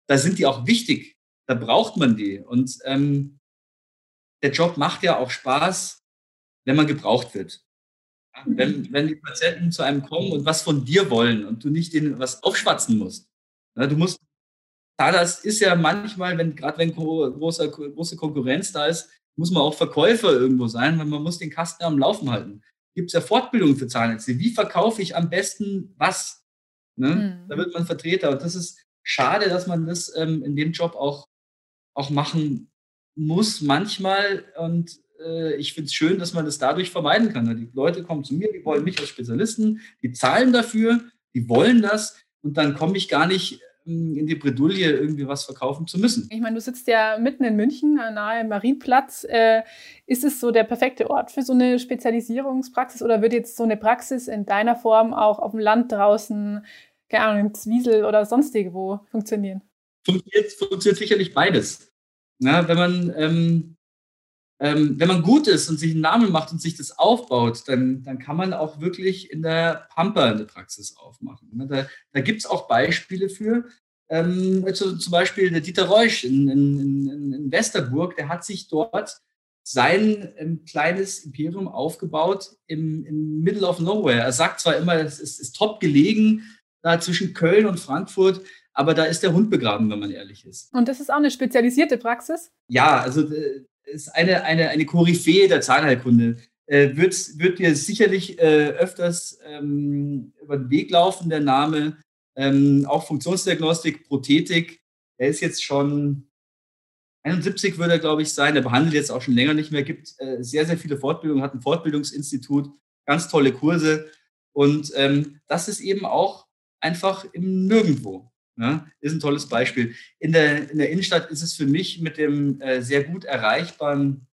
da sind die auch wichtig. Da braucht man die. Und ähm, der Job macht ja auch Spaß, wenn man gebraucht wird. Wenn, wenn die Patienten zu einem kommen und was von dir wollen und du nicht denen was aufschwatzen musst. Ja, du musst, das ist ja manchmal, wenn, gerade wenn große, große Konkurrenz da ist, muss man auch Verkäufer irgendwo sein, weil man muss den Kasten am Laufen halten. Gibt es ja Fortbildungen für Zahnärzte. Wie verkaufe ich am besten was? Ne? Mhm. Da wird man Vertreter. Und das ist schade, dass man das ähm, in dem Job auch, auch machen muss manchmal. Und äh, ich finde es schön, dass man das dadurch vermeiden kann. Die Leute kommen zu mir, die wollen mich als Spezialisten, die zahlen dafür, die wollen das. Und dann komme ich gar nicht in die Bredouille, irgendwie was verkaufen zu müssen. Ich meine, du sitzt ja mitten in München, nahe Marienplatz. Äh, ist es so der perfekte Ort für so eine Spezialisierungspraxis oder wird jetzt so eine Praxis in deiner Form auch auf dem Land draußen, keine Ahnung, in Zwiesel oder sonst irgendwo funktionieren? Funktioniert, funktioniert sicherlich beides. Na, wenn man ähm, ähm, wenn man gut ist und sich einen Namen macht und sich das aufbaut, dann, dann kann man auch wirklich in der Pampa eine Praxis aufmachen. Ne? Da, da gibt es auch Beispiele für. Ähm, also zum Beispiel der Dieter Reusch in, in, in Westerburg, der hat sich dort sein ähm, kleines Imperium aufgebaut im, im Middle of Nowhere. Er sagt zwar immer, es ist, ist top gelegen, da zwischen Köln und Frankfurt, aber da ist der Hund begraben, wenn man ehrlich ist. Und das ist auch eine spezialisierte Praxis? Ja, also äh, ist eine, eine, eine Koryphäe der Zahnheilkunde. Äh, wird, wird dir sicherlich äh, öfters ähm, über den Weg laufen, der Name. Ähm, auch Funktionsdiagnostik, Prothetik. Er ist jetzt schon 71, würde er, glaube ich, sein. Er behandelt jetzt auch schon länger nicht mehr, gibt äh, sehr, sehr viele Fortbildungen, hat ein Fortbildungsinstitut, ganz tolle Kurse. Und ähm, das ist eben auch einfach im Nirgendwo. Ja, ist ein tolles Beispiel. In der, in der Innenstadt ist es für mich mit dem äh, sehr gut erreichbaren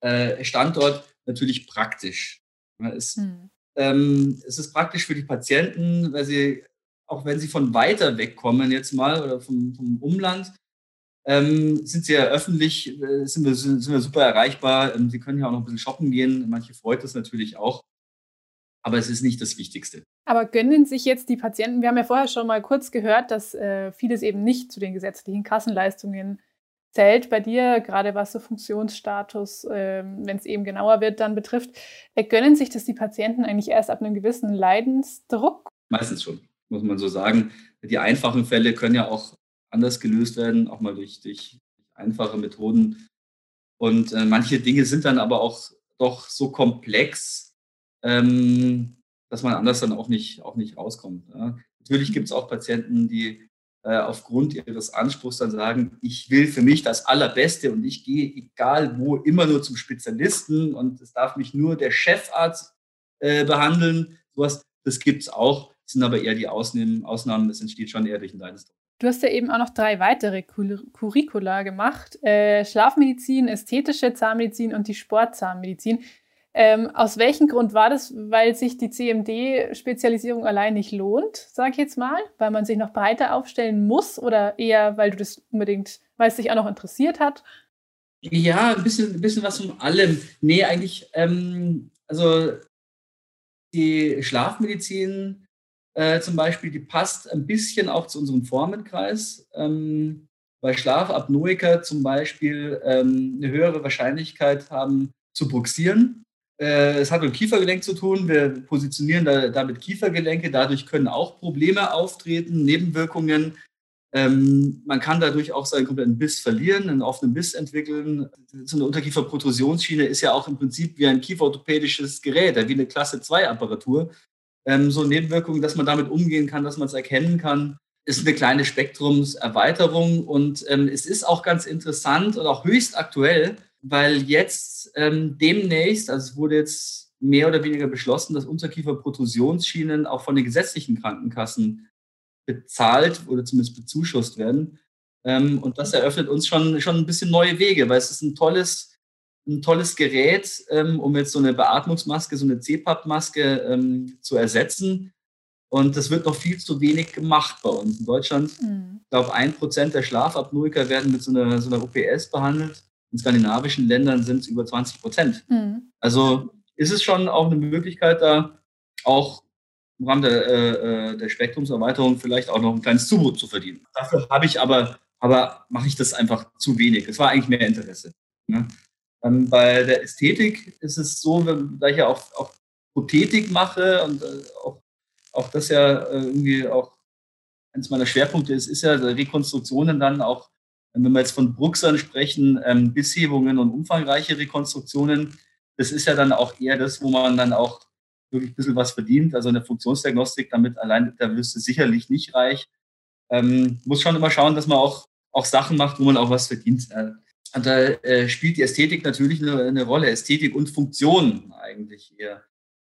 äh, Standort natürlich praktisch. Ja, es, hm. ähm, es ist praktisch für die Patienten, weil sie, auch wenn sie von weiter weg kommen jetzt mal oder vom, vom Umland, ähm, sind sie ja öffentlich, äh, sind, wir, sind wir super erreichbar. Ähm, sie können ja auch noch ein bisschen shoppen gehen. Manche freut das natürlich auch aber es ist nicht das Wichtigste. Aber gönnen sich jetzt die Patienten, wir haben ja vorher schon mal kurz gehört, dass äh, vieles eben nicht zu den gesetzlichen Kassenleistungen zählt bei dir, gerade was so Funktionsstatus, äh, wenn es eben genauer wird, dann betrifft. Äh, gönnen sich das die Patienten eigentlich erst ab einem gewissen Leidensdruck? Meistens schon, muss man so sagen. Die einfachen Fälle können ja auch anders gelöst werden, auch mal durch, durch einfache Methoden. Und äh, manche Dinge sind dann aber auch doch so komplex, ähm, dass man anders dann auch nicht, auch nicht rauskommt. Ja. Natürlich gibt es auch Patienten, die äh, aufgrund ihres Anspruchs dann sagen, ich will für mich das Allerbeste und ich gehe egal wo immer nur zum Spezialisten und es darf mich nur der Chefarzt äh, behandeln. Sowas, das gibt es auch, sind aber eher die Ausnahmen, Ausnahmen, das entsteht schon eher durch den Leidensdruck. Du hast ja eben auch noch drei weitere Curricula gemacht. Äh, Schlafmedizin, ästhetische Zahnmedizin und die Sportzahnmedizin. Ähm, aus welchem Grund war das? Weil sich die CMD-Spezialisierung allein nicht lohnt, sage ich jetzt mal, weil man sich noch breiter aufstellen muss oder eher, weil du das unbedingt, weil es dich auch noch interessiert hat? Ja, ein bisschen, ein bisschen was von allem. Nee, eigentlich, ähm, also die Schlafmedizin äh, zum Beispiel, die passt ein bisschen auch zu unserem Formenkreis. Ähm, weil Schlafapnoiker zum Beispiel ähm, eine höhere Wahrscheinlichkeit haben zu buxieren äh, es hat mit Kiefergelenk zu tun. Wir positionieren da, damit Kiefergelenke. Dadurch können auch Probleme auftreten, Nebenwirkungen. Ähm, man kann dadurch auch seinen kompletten Biss verlieren, einen offenen Biss entwickeln. So eine Unterkieferprotrusionsschiene ist ja auch im Prinzip wie ein kieferorthopädisches Gerät, wie eine Klasse 2 Apparatur. Ähm, so Nebenwirkungen, dass man damit umgehen kann, dass man es erkennen kann, ist eine kleine Spektrumserweiterung. Und ähm, es ist auch ganz interessant und auch höchst aktuell, weil jetzt ähm, demnächst, also es wurde jetzt mehr oder weniger beschlossen, dass Unterkieferprotrusionsschienen auch von den gesetzlichen Krankenkassen bezahlt oder zumindest bezuschusst werden. Ähm, und das eröffnet uns schon, schon ein bisschen neue Wege, weil es ist ein tolles, ein tolles Gerät, ähm, um jetzt so eine Beatmungsmaske, so eine CPAP-Maske ähm, zu ersetzen. Und das wird noch viel zu wenig gemacht bei uns in Deutschland. Mhm. Ich glaube, ein Prozent der Schlafapnoiker werden mit so einer, so einer OPS behandelt in skandinavischen Ländern sind es über 20 Prozent. Mhm. Also ist es schon auch eine Möglichkeit, da auch im Rahmen der, äh, äh, der Spektrumserweiterung vielleicht auch noch ein kleines Zubrot zu verdienen. Dafür habe ich aber, aber mache ich das einfach zu wenig. Es war eigentlich mehr Interesse. Ne? Ähm, bei der Ästhetik ist es so, wenn, da ich ja auch, auch Prothetik mache und äh, auch, auch das ja äh, irgendwie auch eines meiner Schwerpunkte ist, ist ja Rekonstruktionen dann auch, wenn wir jetzt von Bruxern sprechen, ähm, Bisshebungen und umfangreiche Rekonstruktionen. Das ist ja dann auch eher das, wo man dann auch wirklich ein bisschen was verdient. Also eine Funktionsdiagnostik damit allein, wirst du sicherlich nicht reich. Ähm, muss schon immer schauen, dass man auch, auch Sachen macht, wo man auch was verdient. Und da äh, spielt die Ästhetik natürlich eine, eine, Rolle, Ästhetik und Funktion eigentlich eher.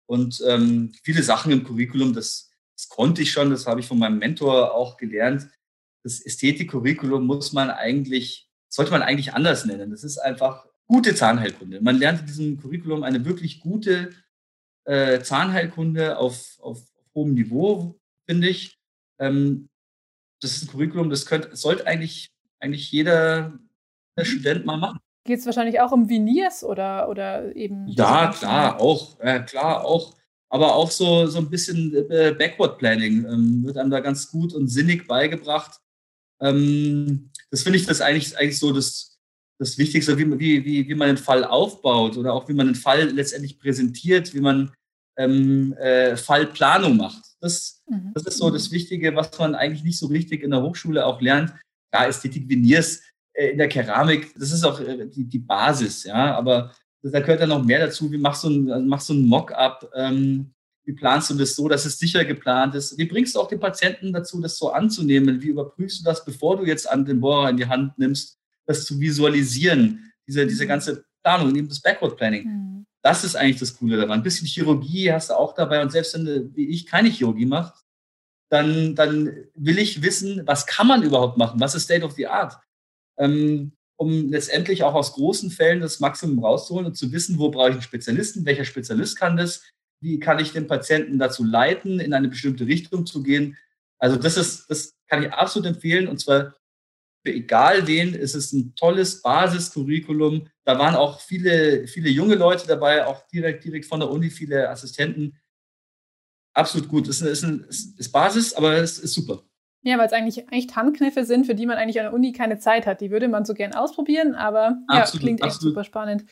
Und ähm, viele Sachen im Curriculum, das, das konnte ich schon, das habe ich von meinem Mentor auch gelernt. Das Ästhetik-Curriculum muss man eigentlich, sollte man eigentlich anders nennen. Das ist einfach gute Zahnheilkunde. Man lernt in diesem Curriculum eine wirklich gute äh, Zahnheilkunde auf, auf, hohem Niveau, finde ich. Ähm, das ist ein Curriculum, das könnte, sollte eigentlich, eigentlich jeder Student mal machen. Geht es wahrscheinlich auch um Veneers oder, oder eben. Ja, klar, auch. Ja, klar, auch. Aber auch so, so ein bisschen äh, Backward Planning ähm, wird einem da ganz gut und sinnig beigebracht. Ähm, das finde ich das eigentlich, eigentlich so das, das Wichtigste, wie, wie, wie, wie man den Fall aufbaut oder auch wie man den Fall letztendlich präsentiert, wie man ähm, äh, Fallplanung macht. Das, mhm. das ist so das Wichtige, was man eigentlich nicht so richtig in der Hochschule auch lernt. Ja, Ästhetik Veneers äh, in der Keramik, das ist auch äh, die, die Basis, ja, aber da gehört ja noch mehr dazu. Wie machst du ein, machst du ein Mock-up? Ähm, wie planst du das so, dass es sicher geplant ist? Wie bringst du auch den Patienten dazu, das so anzunehmen? Wie überprüfst du das, bevor du jetzt an den Bohrer in die Hand nimmst, das zu visualisieren? Diese, diese mhm. ganze Planung, eben das Backward Planning. Mhm. Das ist eigentlich das Coole daran. Ein bisschen Chirurgie hast du auch dabei. Und selbst wenn du, wie ich, keine Chirurgie machst, dann, dann will ich wissen, was kann man überhaupt machen? Was ist State of the Art? ähm, um letztendlich auch aus großen Fällen das Maximum rauszuholen und zu wissen, wo brauche ich einen Spezialisten, welcher Spezialist kann das, wie kann ich den Patienten dazu leiten, in eine bestimmte Richtung zu gehen. Also das ist, das kann ich absolut empfehlen und zwar für egal wen ist es ein tolles Basiscurriculum. Da waren auch viele, viele junge Leute dabei, auch direkt, direkt von der Uni, viele Assistenten. Absolut gut. Es ist, ein, ist, ist Basis, aber es ist super. Ja, weil es eigentlich echt Handkniffe sind, für die man eigentlich an der Uni keine Zeit hat. Die würde man so gern ausprobieren, aber absolut, ja, klingt echt absolut. super spannend.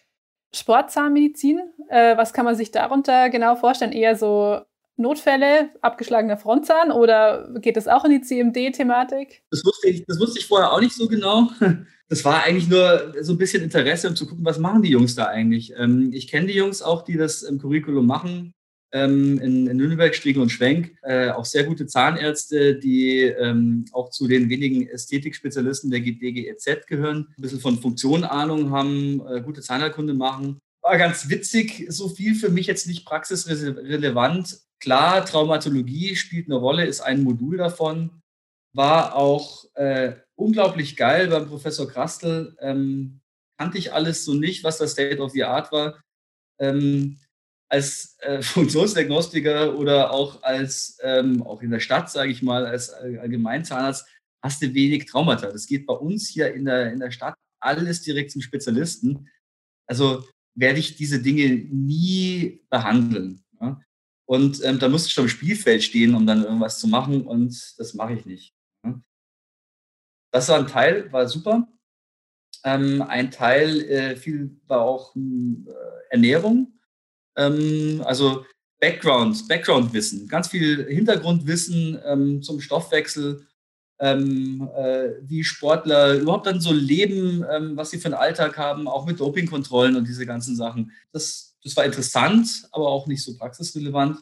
Sportzahnmedizin, äh, was kann man sich darunter genau vorstellen? Eher so Notfälle, abgeschlagener Frontzahn oder geht das auch in die CMD-Thematik? Das wusste, ich, das wusste ich vorher auch nicht so genau. Das war eigentlich nur so ein bisschen Interesse, um zu gucken, was machen die Jungs da eigentlich. Ähm, ich kenne die Jungs auch, die das im Curriculum machen ähm, in, in Nürnberg, Striegel und Schwenk, äh, auch sehr gute Zahnärzte, die ähm, auch zu den wenigen Ästhetikspezialisten der DGEZ gehören, ein bisschen von Funktion Ahnung haben, äh, gute Zahnheilkunde machen. War ganz witzig, so viel für mich jetzt nicht praxisrelevant. Klar, Traumatologie spielt eine Rolle, ist ein Modul davon. War auch äh, unglaublich geil beim Professor Krastel. Ähm, kannte ich alles so nicht, was das State of the Art war. Ähm, als äh, Funktionsdiagnostiker oder auch als, ähm, auch in der Stadt, sage ich mal, als Allgemeinzahnarzt, hast du wenig Traumata. Das geht bei uns hier in der, in der Stadt alles direkt zum Spezialisten. Also werde ich diese Dinge nie behandeln. Ja? Und ähm, da musst du schon im Spielfeld stehen, um dann irgendwas zu machen und das mache ich nicht. Ja? Das war ein Teil, war super. Ähm, ein Teil äh, viel war auch äh, Ernährung. Ähm, also Background, Background-Wissen, ganz viel Hintergrundwissen ähm, zum Stoffwechsel, ähm, äh, wie Sportler überhaupt dann so leben, ähm, was sie für einen Alltag haben, auch mit Dopingkontrollen und diese ganzen Sachen. Das, das war interessant, aber auch nicht so praxisrelevant.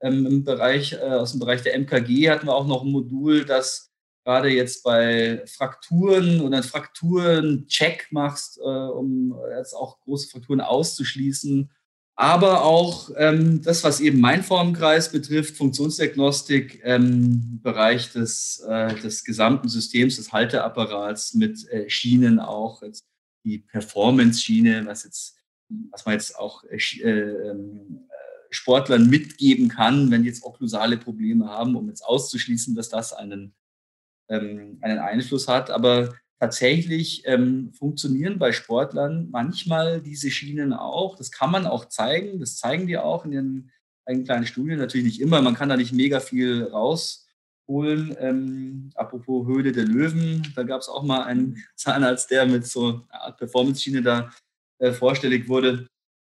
Ähm, Im Bereich, äh, aus dem Bereich der MKG hatten wir auch noch ein Modul, das gerade jetzt bei Frakturen oder Frakturen-Check machst, äh, um jetzt auch große Frakturen auszuschließen aber auch ähm, das, was eben mein Formenkreis betrifft, Funktionsdiagnostik ähm, Bereich des, äh, des gesamten Systems, des Halteapparats mit äh, Schienen auch, jetzt die Performance-Schiene, was was man jetzt auch äh, äh ähm, Sportlern mitgeben kann, wenn jetzt okklusale Probleme haben, um jetzt auszuschließen, dass das einen, ähm, einen Einfluss hat. Aber tatsächlich ähm, funktionieren bei Sportlern manchmal diese Schienen auch. Das kann man auch zeigen. Das zeigen die auch in den eigenen kleinen Studien. Natürlich nicht immer. Man kann da nicht mega viel rausholen. Ähm, apropos Höhle der Löwen, da gab es auch mal einen Zahnarzt, der mit so einer Art Performance-Schiene da äh, vorstellig wurde.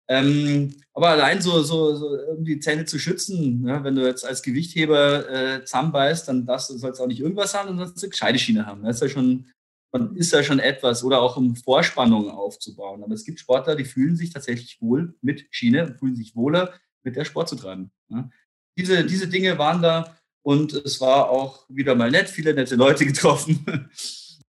Ähm, aber allein so, so, so irgendwie Zähne zu schützen, ne? wenn du jetzt als Gewichtheber äh, zusammenbeißt, dann darfst du, sollst auch nicht irgendwas haben, sondern sollst eine gescheite Schiene haben. Das ist ja schon man ist ja schon etwas oder auch um Vorspannungen aufzubauen. Aber es gibt Sportler, die fühlen sich tatsächlich wohl mit Schiene, fühlen sich wohler, mit der Sport zu treiben. Ja. Diese, diese Dinge waren da und es war auch wieder mal nett, viele nette Leute getroffen.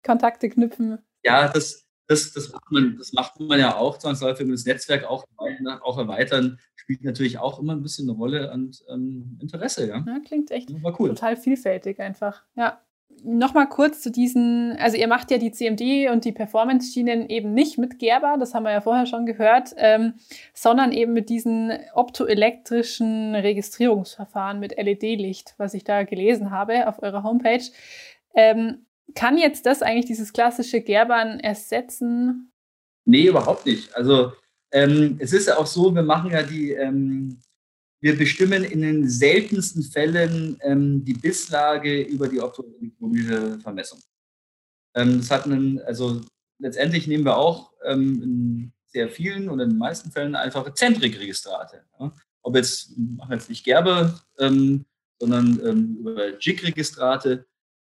Kontakte knüpfen. Ja, das, das, das, macht, man, das macht man ja auch zwangsläufig und das Netzwerk auch, auch erweitern spielt natürlich auch immer ein bisschen eine Rolle und ähm, Interesse. Ja. ja klingt echt cool. total vielfältig einfach. Ja nochmal kurz zu diesen, also ihr macht ja die CMD und die Performance-Schienen eben nicht mit Gerber, das haben wir ja vorher schon gehört, ähm, sondern eben mit diesen optoelektrischen Registrierungsverfahren mit LED-Licht, was ich da gelesen habe auf eurer Homepage. Ähm, kann jetzt das eigentlich dieses klassische Gerbern ersetzen? Nee, überhaupt nicht. Also ähm, es ist ja auch so, wir machen ja die ähm, wir bestimmen in den seltensten Fällen ähm, die Bisslage über die optoelektronische Vermessung. Ähm, das hat einen, also letztendlich nehmen wir auch ähm, in sehr vielen oder in den meisten Fällen einfache Zentrikregistrate. Ja? Ob jetzt, machen jetzt nicht Gerbe, ähm, sondern ähm, über JIG-Registrate,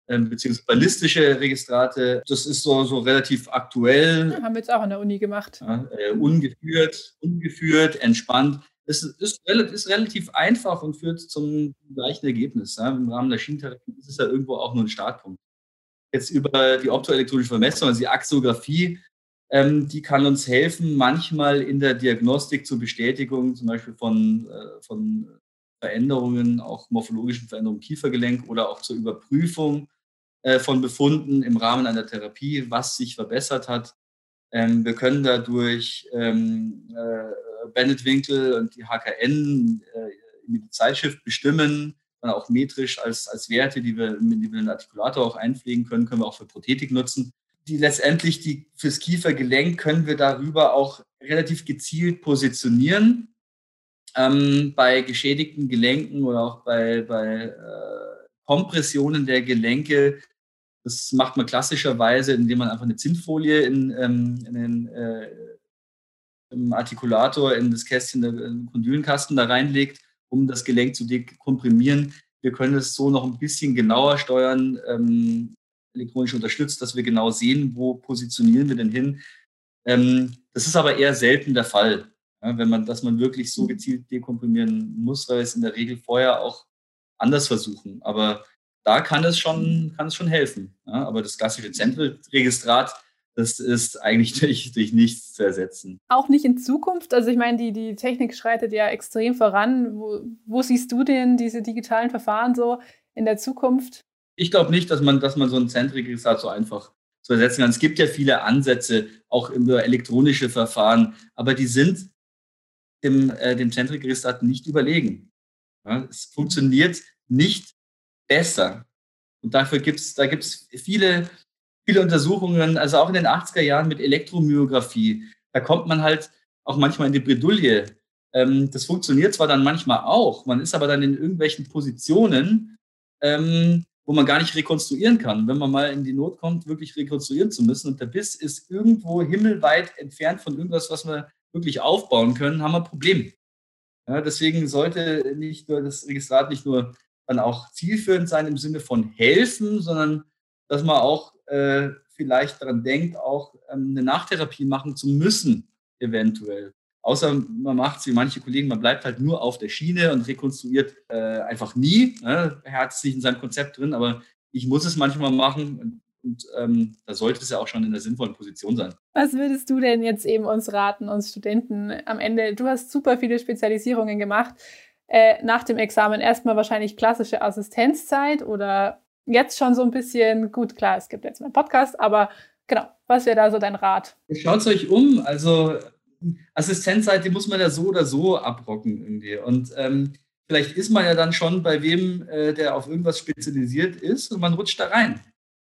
ähm, beziehungsweise ballistische Registrate. Das ist so, so relativ aktuell. Ja, haben wir jetzt auch an der Uni gemacht. Ja, äh, ungeführt, ungeführt, entspannt es ist, ist, relativ einfach und führt zum gleichen Ergebnis. Ja. Im Rahmen der Schienentherapie ist es ja irgendwo auch nur ein Startpunkt. Jetzt über die optoelektronische Vermessung, also die Axiographie, ähm, die kann uns helfen, manchmal in der Diagnostik zur Bestätigung zum Beispiel von, äh, von Veränderungen, auch morphologischen Veränderungen im Kiefergelenk oder auch zur Überprüfung äh, von Befunden im Rahmen einer Therapie, was sich verbessert hat. Ähm, wir können dadurch ähm, äh, Bennett-Winkel und die HKN äh, die Zeitschrift bestimmen, dann auch metrisch als, als Werte, die wir, die wir in den Artikulator auch einpflegen können, können wir auch für Prothetik nutzen. Die letztendlich die fürs Kiefergelenk können wir darüber auch relativ gezielt positionieren. Ähm, bei geschädigten Gelenken oder auch bei, bei äh, Kompressionen der Gelenke das macht man klassischerweise, indem man einfach eine Zinnfolie in, ähm, in den äh, im Artikulator in das Kästchen, den Kondylenkasten da reinlegt, um das Gelenk zu dekomprimieren. Wir können es so noch ein bisschen genauer steuern, ähm, elektronisch unterstützt, dass wir genau sehen, wo positionieren wir denn hin. Ähm, das ist aber eher selten der Fall, ja, wenn man, dass man wirklich so gezielt dekomprimieren muss, weil wir es in der Regel vorher auch anders versuchen. Aber da kann es schon, kann es schon helfen. Ja, aber das klassische Zentralregistrat das ist eigentlich durch, durch nichts zu ersetzen. Auch nicht in Zukunft? Also ich meine, die, die Technik schreitet ja extrem voran. Wo, wo siehst du denn diese digitalen Verfahren so in der Zukunft? Ich glaube nicht, dass man, dass man so ein Zentrikregistrat so einfach zu ersetzen kann. Es gibt ja viele Ansätze, auch über elektronische Verfahren, aber die sind dem, äh, dem Zentrikregistrat nicht überlegen. Ja, es funktioniert nicht besser. Und dafür gibt es da gibt's viele viele Untersuchungen, also auch in den 80er Jahren mit Elektromyographie. Da kommt man halt auch manchmal in die Bredouille. Ähm, das funktioniert zwar dann manchmal auch, man ist aber dann in irgendwelchen Positionen, ähm, wo man gar nicht rekonstruieren kann. Wenn man mal in die Not kommt, wirklich rekonstruieren zu müssen und der Biss ist irgendwo himmelweit entfernt von irgendwas, was wir wirklich aufbauen können, haben wir ein Problem. Ja, deswegen sollte nicht nur das Registrat nicht nur dann auch zielführend sein im Sinne von helfen, sondern dass man auch äh, vielleicht daran denkt, auch ähm, eine Nachtherapie machen zu müssen, eventuell. Außer man macht es wie manche Kollegen, man bleibt halt nur auf der Schiene und rekonstruiert äh, einfach nie. Ne? Er hat es nicht in seinem Konzept drin, aber ich muss es manchmal machen und, und ähm, da sollte es ja auch schon in der sinnvollen Position sein. Was würdest du denn jetzt eben uns raten, uns Studenten am Ende? Du hast super viele Spezialisierungen gemacht. Äh, nach dem Examen erstmal wahrscheinlich klassische Assistenzzeit oder jetzt schon so ein bisschen, gut, klar, es gibt jetzt einen Podcast, aber genau, was wäre da so dein Rat? Schaut es euch um, also Assistenzzeit, die muss man ja so oder so abrocken irgendwie. Und ähm, vielleicht ist man ja dann schon bei wem, äh, der auf irgendwas spezialisiert ist und man rutscht da rein.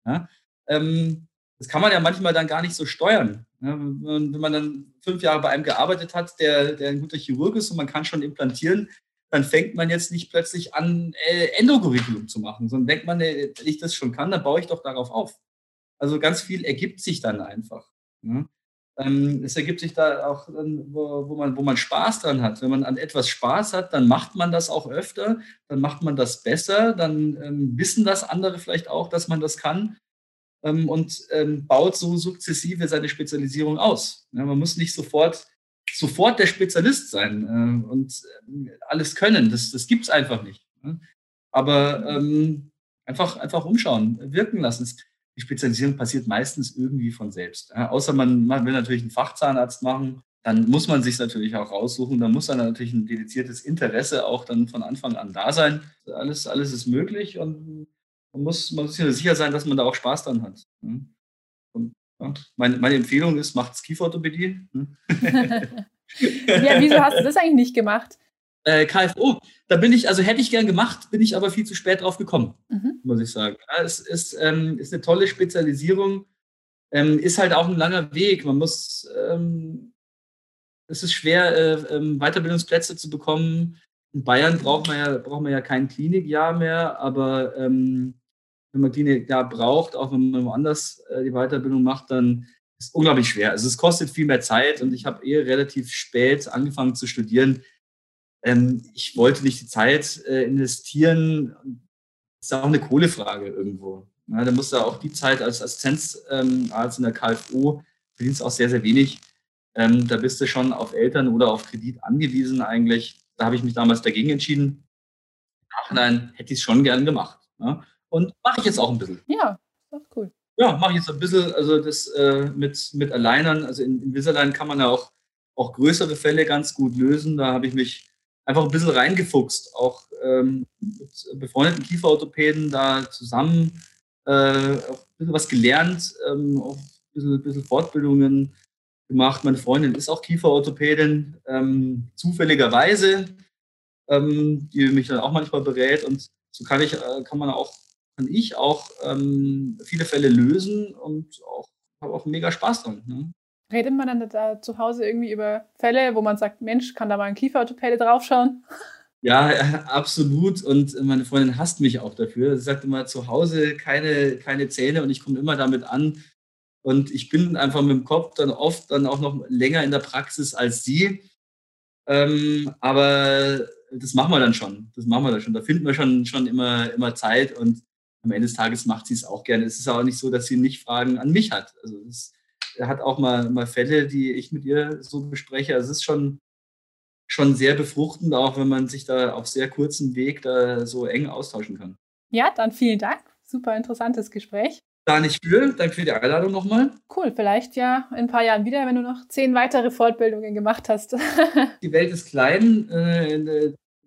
Ja? Ähm, das kann man ja manchmal dann gar nicht so steuern. Ne? Wenn man dann fünf Jahre bei einem gearbeitet hat, der, der ein guter Chirurg ist und man kann schon implantieren, dann fängt man jetzt nicht plötzlich an, äh, zu machen, sondern denkt man, wenn ich das schon kann, dann baue ich doch darauf auf. Also ganz viel ergibt sich dann einfach. Ne? Ähm, es ergibt sich da auch, wo, wo, man, wo man Spaß dran hat. Wenn man an etwas Spaß hat, dann macht man das auch öfter, dann macht man das besser, dann ähm, wissen das andere vielleicht auch, dass man das kann ähm, und ähm, baut so sukzessive seine Spezialisierung aus. Ja, man muss nicht sofort, sofort der Spezialist sein äh, und alles können. Das, das gibt es einfach nicht. Ne? Aber ähm, einfach, einfach umschauen, wirken lassen. Die Spezialisierung passiert meistens irgendwie von selbst. Ja, außer man, man will natürlich einen Fachzahnarzt machen, dann muss man sich natürlich auch raussuchen. Dann muss dann natürlich ein dediziertes Interesse auch dann von Anfang an da sein. Alles, alles ist möglich und man muss, man muss sich sicher sein, dass man da auch Spaß dran hat. Ne? Und, meine, meine Empfehlung ist, macht Kieferorthopädie. Ne? ja, wieso hast du das eigentlich nicht gemacht? Äh, KFO, da bin ich, also hätte ich gern gemacht, bin ich aber viel zu spät drauf gekommen, mhm. muss ich sagen. Ja, es ist, ähm, ist eine tolle Spezialisierung, ähm, ist halt auch ein langer Weg. Man muss, ähm, es ist schwer, äh, ähm, Weiterbildungsplätze zu bekommen. In Bayern braucht man ja, braucht man ja kein Klinikjahr mehr, aber ähm, wenn man Klinikjahr braucht, auch wenn man woanders äh, die Weiterbildung macht, dann ist unglaublich schwer. Also es kostet viel mehr Zeit und ich habe eher relativ spät angefangen zu studieren. Ähm, ich wollte nicht die Zeit äh, investieren. Das ist auch eine Kohlefrage irgendwo. Ja, da musst du auch die Zeit als Assistenzarzt ähm, in der KFO verdienst auch sehr, sehr wenig. Ähm, da bist du schon auf Eltern oder auf Kredit angewiesen eigentlich. Da habe ich mich damals dagegen entschieden. Im Nachhinein hätte ich es schon gern gemacht. Und mache ich jetzt auch ein bisschen. Ja, ist cool. Ja, mache ich jetzt ein bisschen. Also das äh, mit, mit Alleinern, also in, in Invisalign kann man ja auch, auch größere Fälle ganz gut lösen. Da habe ich mich einfach ein bisschen reingefuchst, auch ähm, mit befreundeten Kieferorthopäden da zusammen äh, auch ein bisschen was gelernt, ähm, auch ein bisschen, ein bisschen Fortbildungen gemacht. Meine Freundin ist auch Kieferorthopädin, ähm, zufälligerweise, ähm, die mich dann auch manchmal berät. Und so kann ich, äh, kann man auch, ich auch ähm, viele Fälle lösen und auch habe auch mega Spaß dran. Ne? Redet man dann da zu Hause irgendwie über Fälle, wo man sagt, Mensch, kann da mal ein Kieferorthopäde draufschauen? Ja, absolut. Und meine Freundin hasst mich auch dafür. Sie sagt immer, zu Hause keine, keine Zähne und ich komme immer damit an, und ich bin einfach mit dem Kopf dann oft dann auch noch länger in der Praxis als sie. Ähm, aber das machen wir dann schon. Das machen wir dann schon. Da finden wir schon, schon immer, immer Zeit und am Ende des Tages macht sie es auch gerne. Es ist auch nicht so, dass sie nicht Fragen an mich hat. Also es hat auch mal, mal Fälle, die ich mit ihr so bespreche. Also es ist schon, schon sehr befruchtend, auch wenn man sich da auf sehr kurzem Weg da so eng austauschen kann. Ja, dann vielen Dank. Super interessantes Gespräch da nicht für. Danke für die Einladung nochmal. Cool, vielleicht ja in ein paar Jahren wieder, wenn du noch zehn weitere Fortbildungen gemacht hast. die Welt ist klein.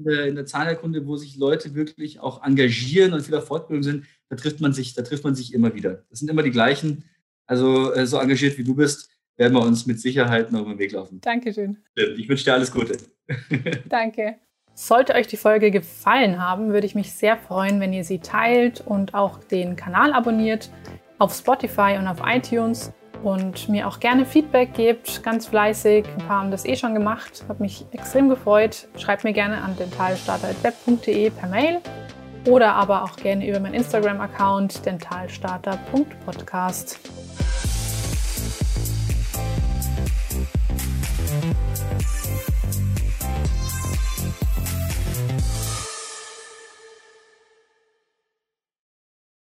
In, der, Zahnerkunde, wo sich Leute wirklich auch engagieren und wieder Fortbildung sind, da trifft man sich, da trifft man sich immer wieder. Das sind immer die gleichen. Also äh, so engagiert wie du bist, werden wir uns mit Sicherheit noch über den Weg laufen. Dankeschön. Ich wünsche dir alles Gute. Danke. Sollte euch die Folge gefallen haben, würde ich mich sehr freuen, wenn ihr sie teilt und auch den Kanal abonniert auf Spotify und auf iTunes und mir auch gerne Feedback gebt, ganz fleißig. Ein paar haben das eh schon gemacht, hat mich extrem gefreut. Schreibt mir gerne an dentalstarter.web.de per Mail oder aber auch gerne über meinen Instagram-Account dentalstarter.podcast.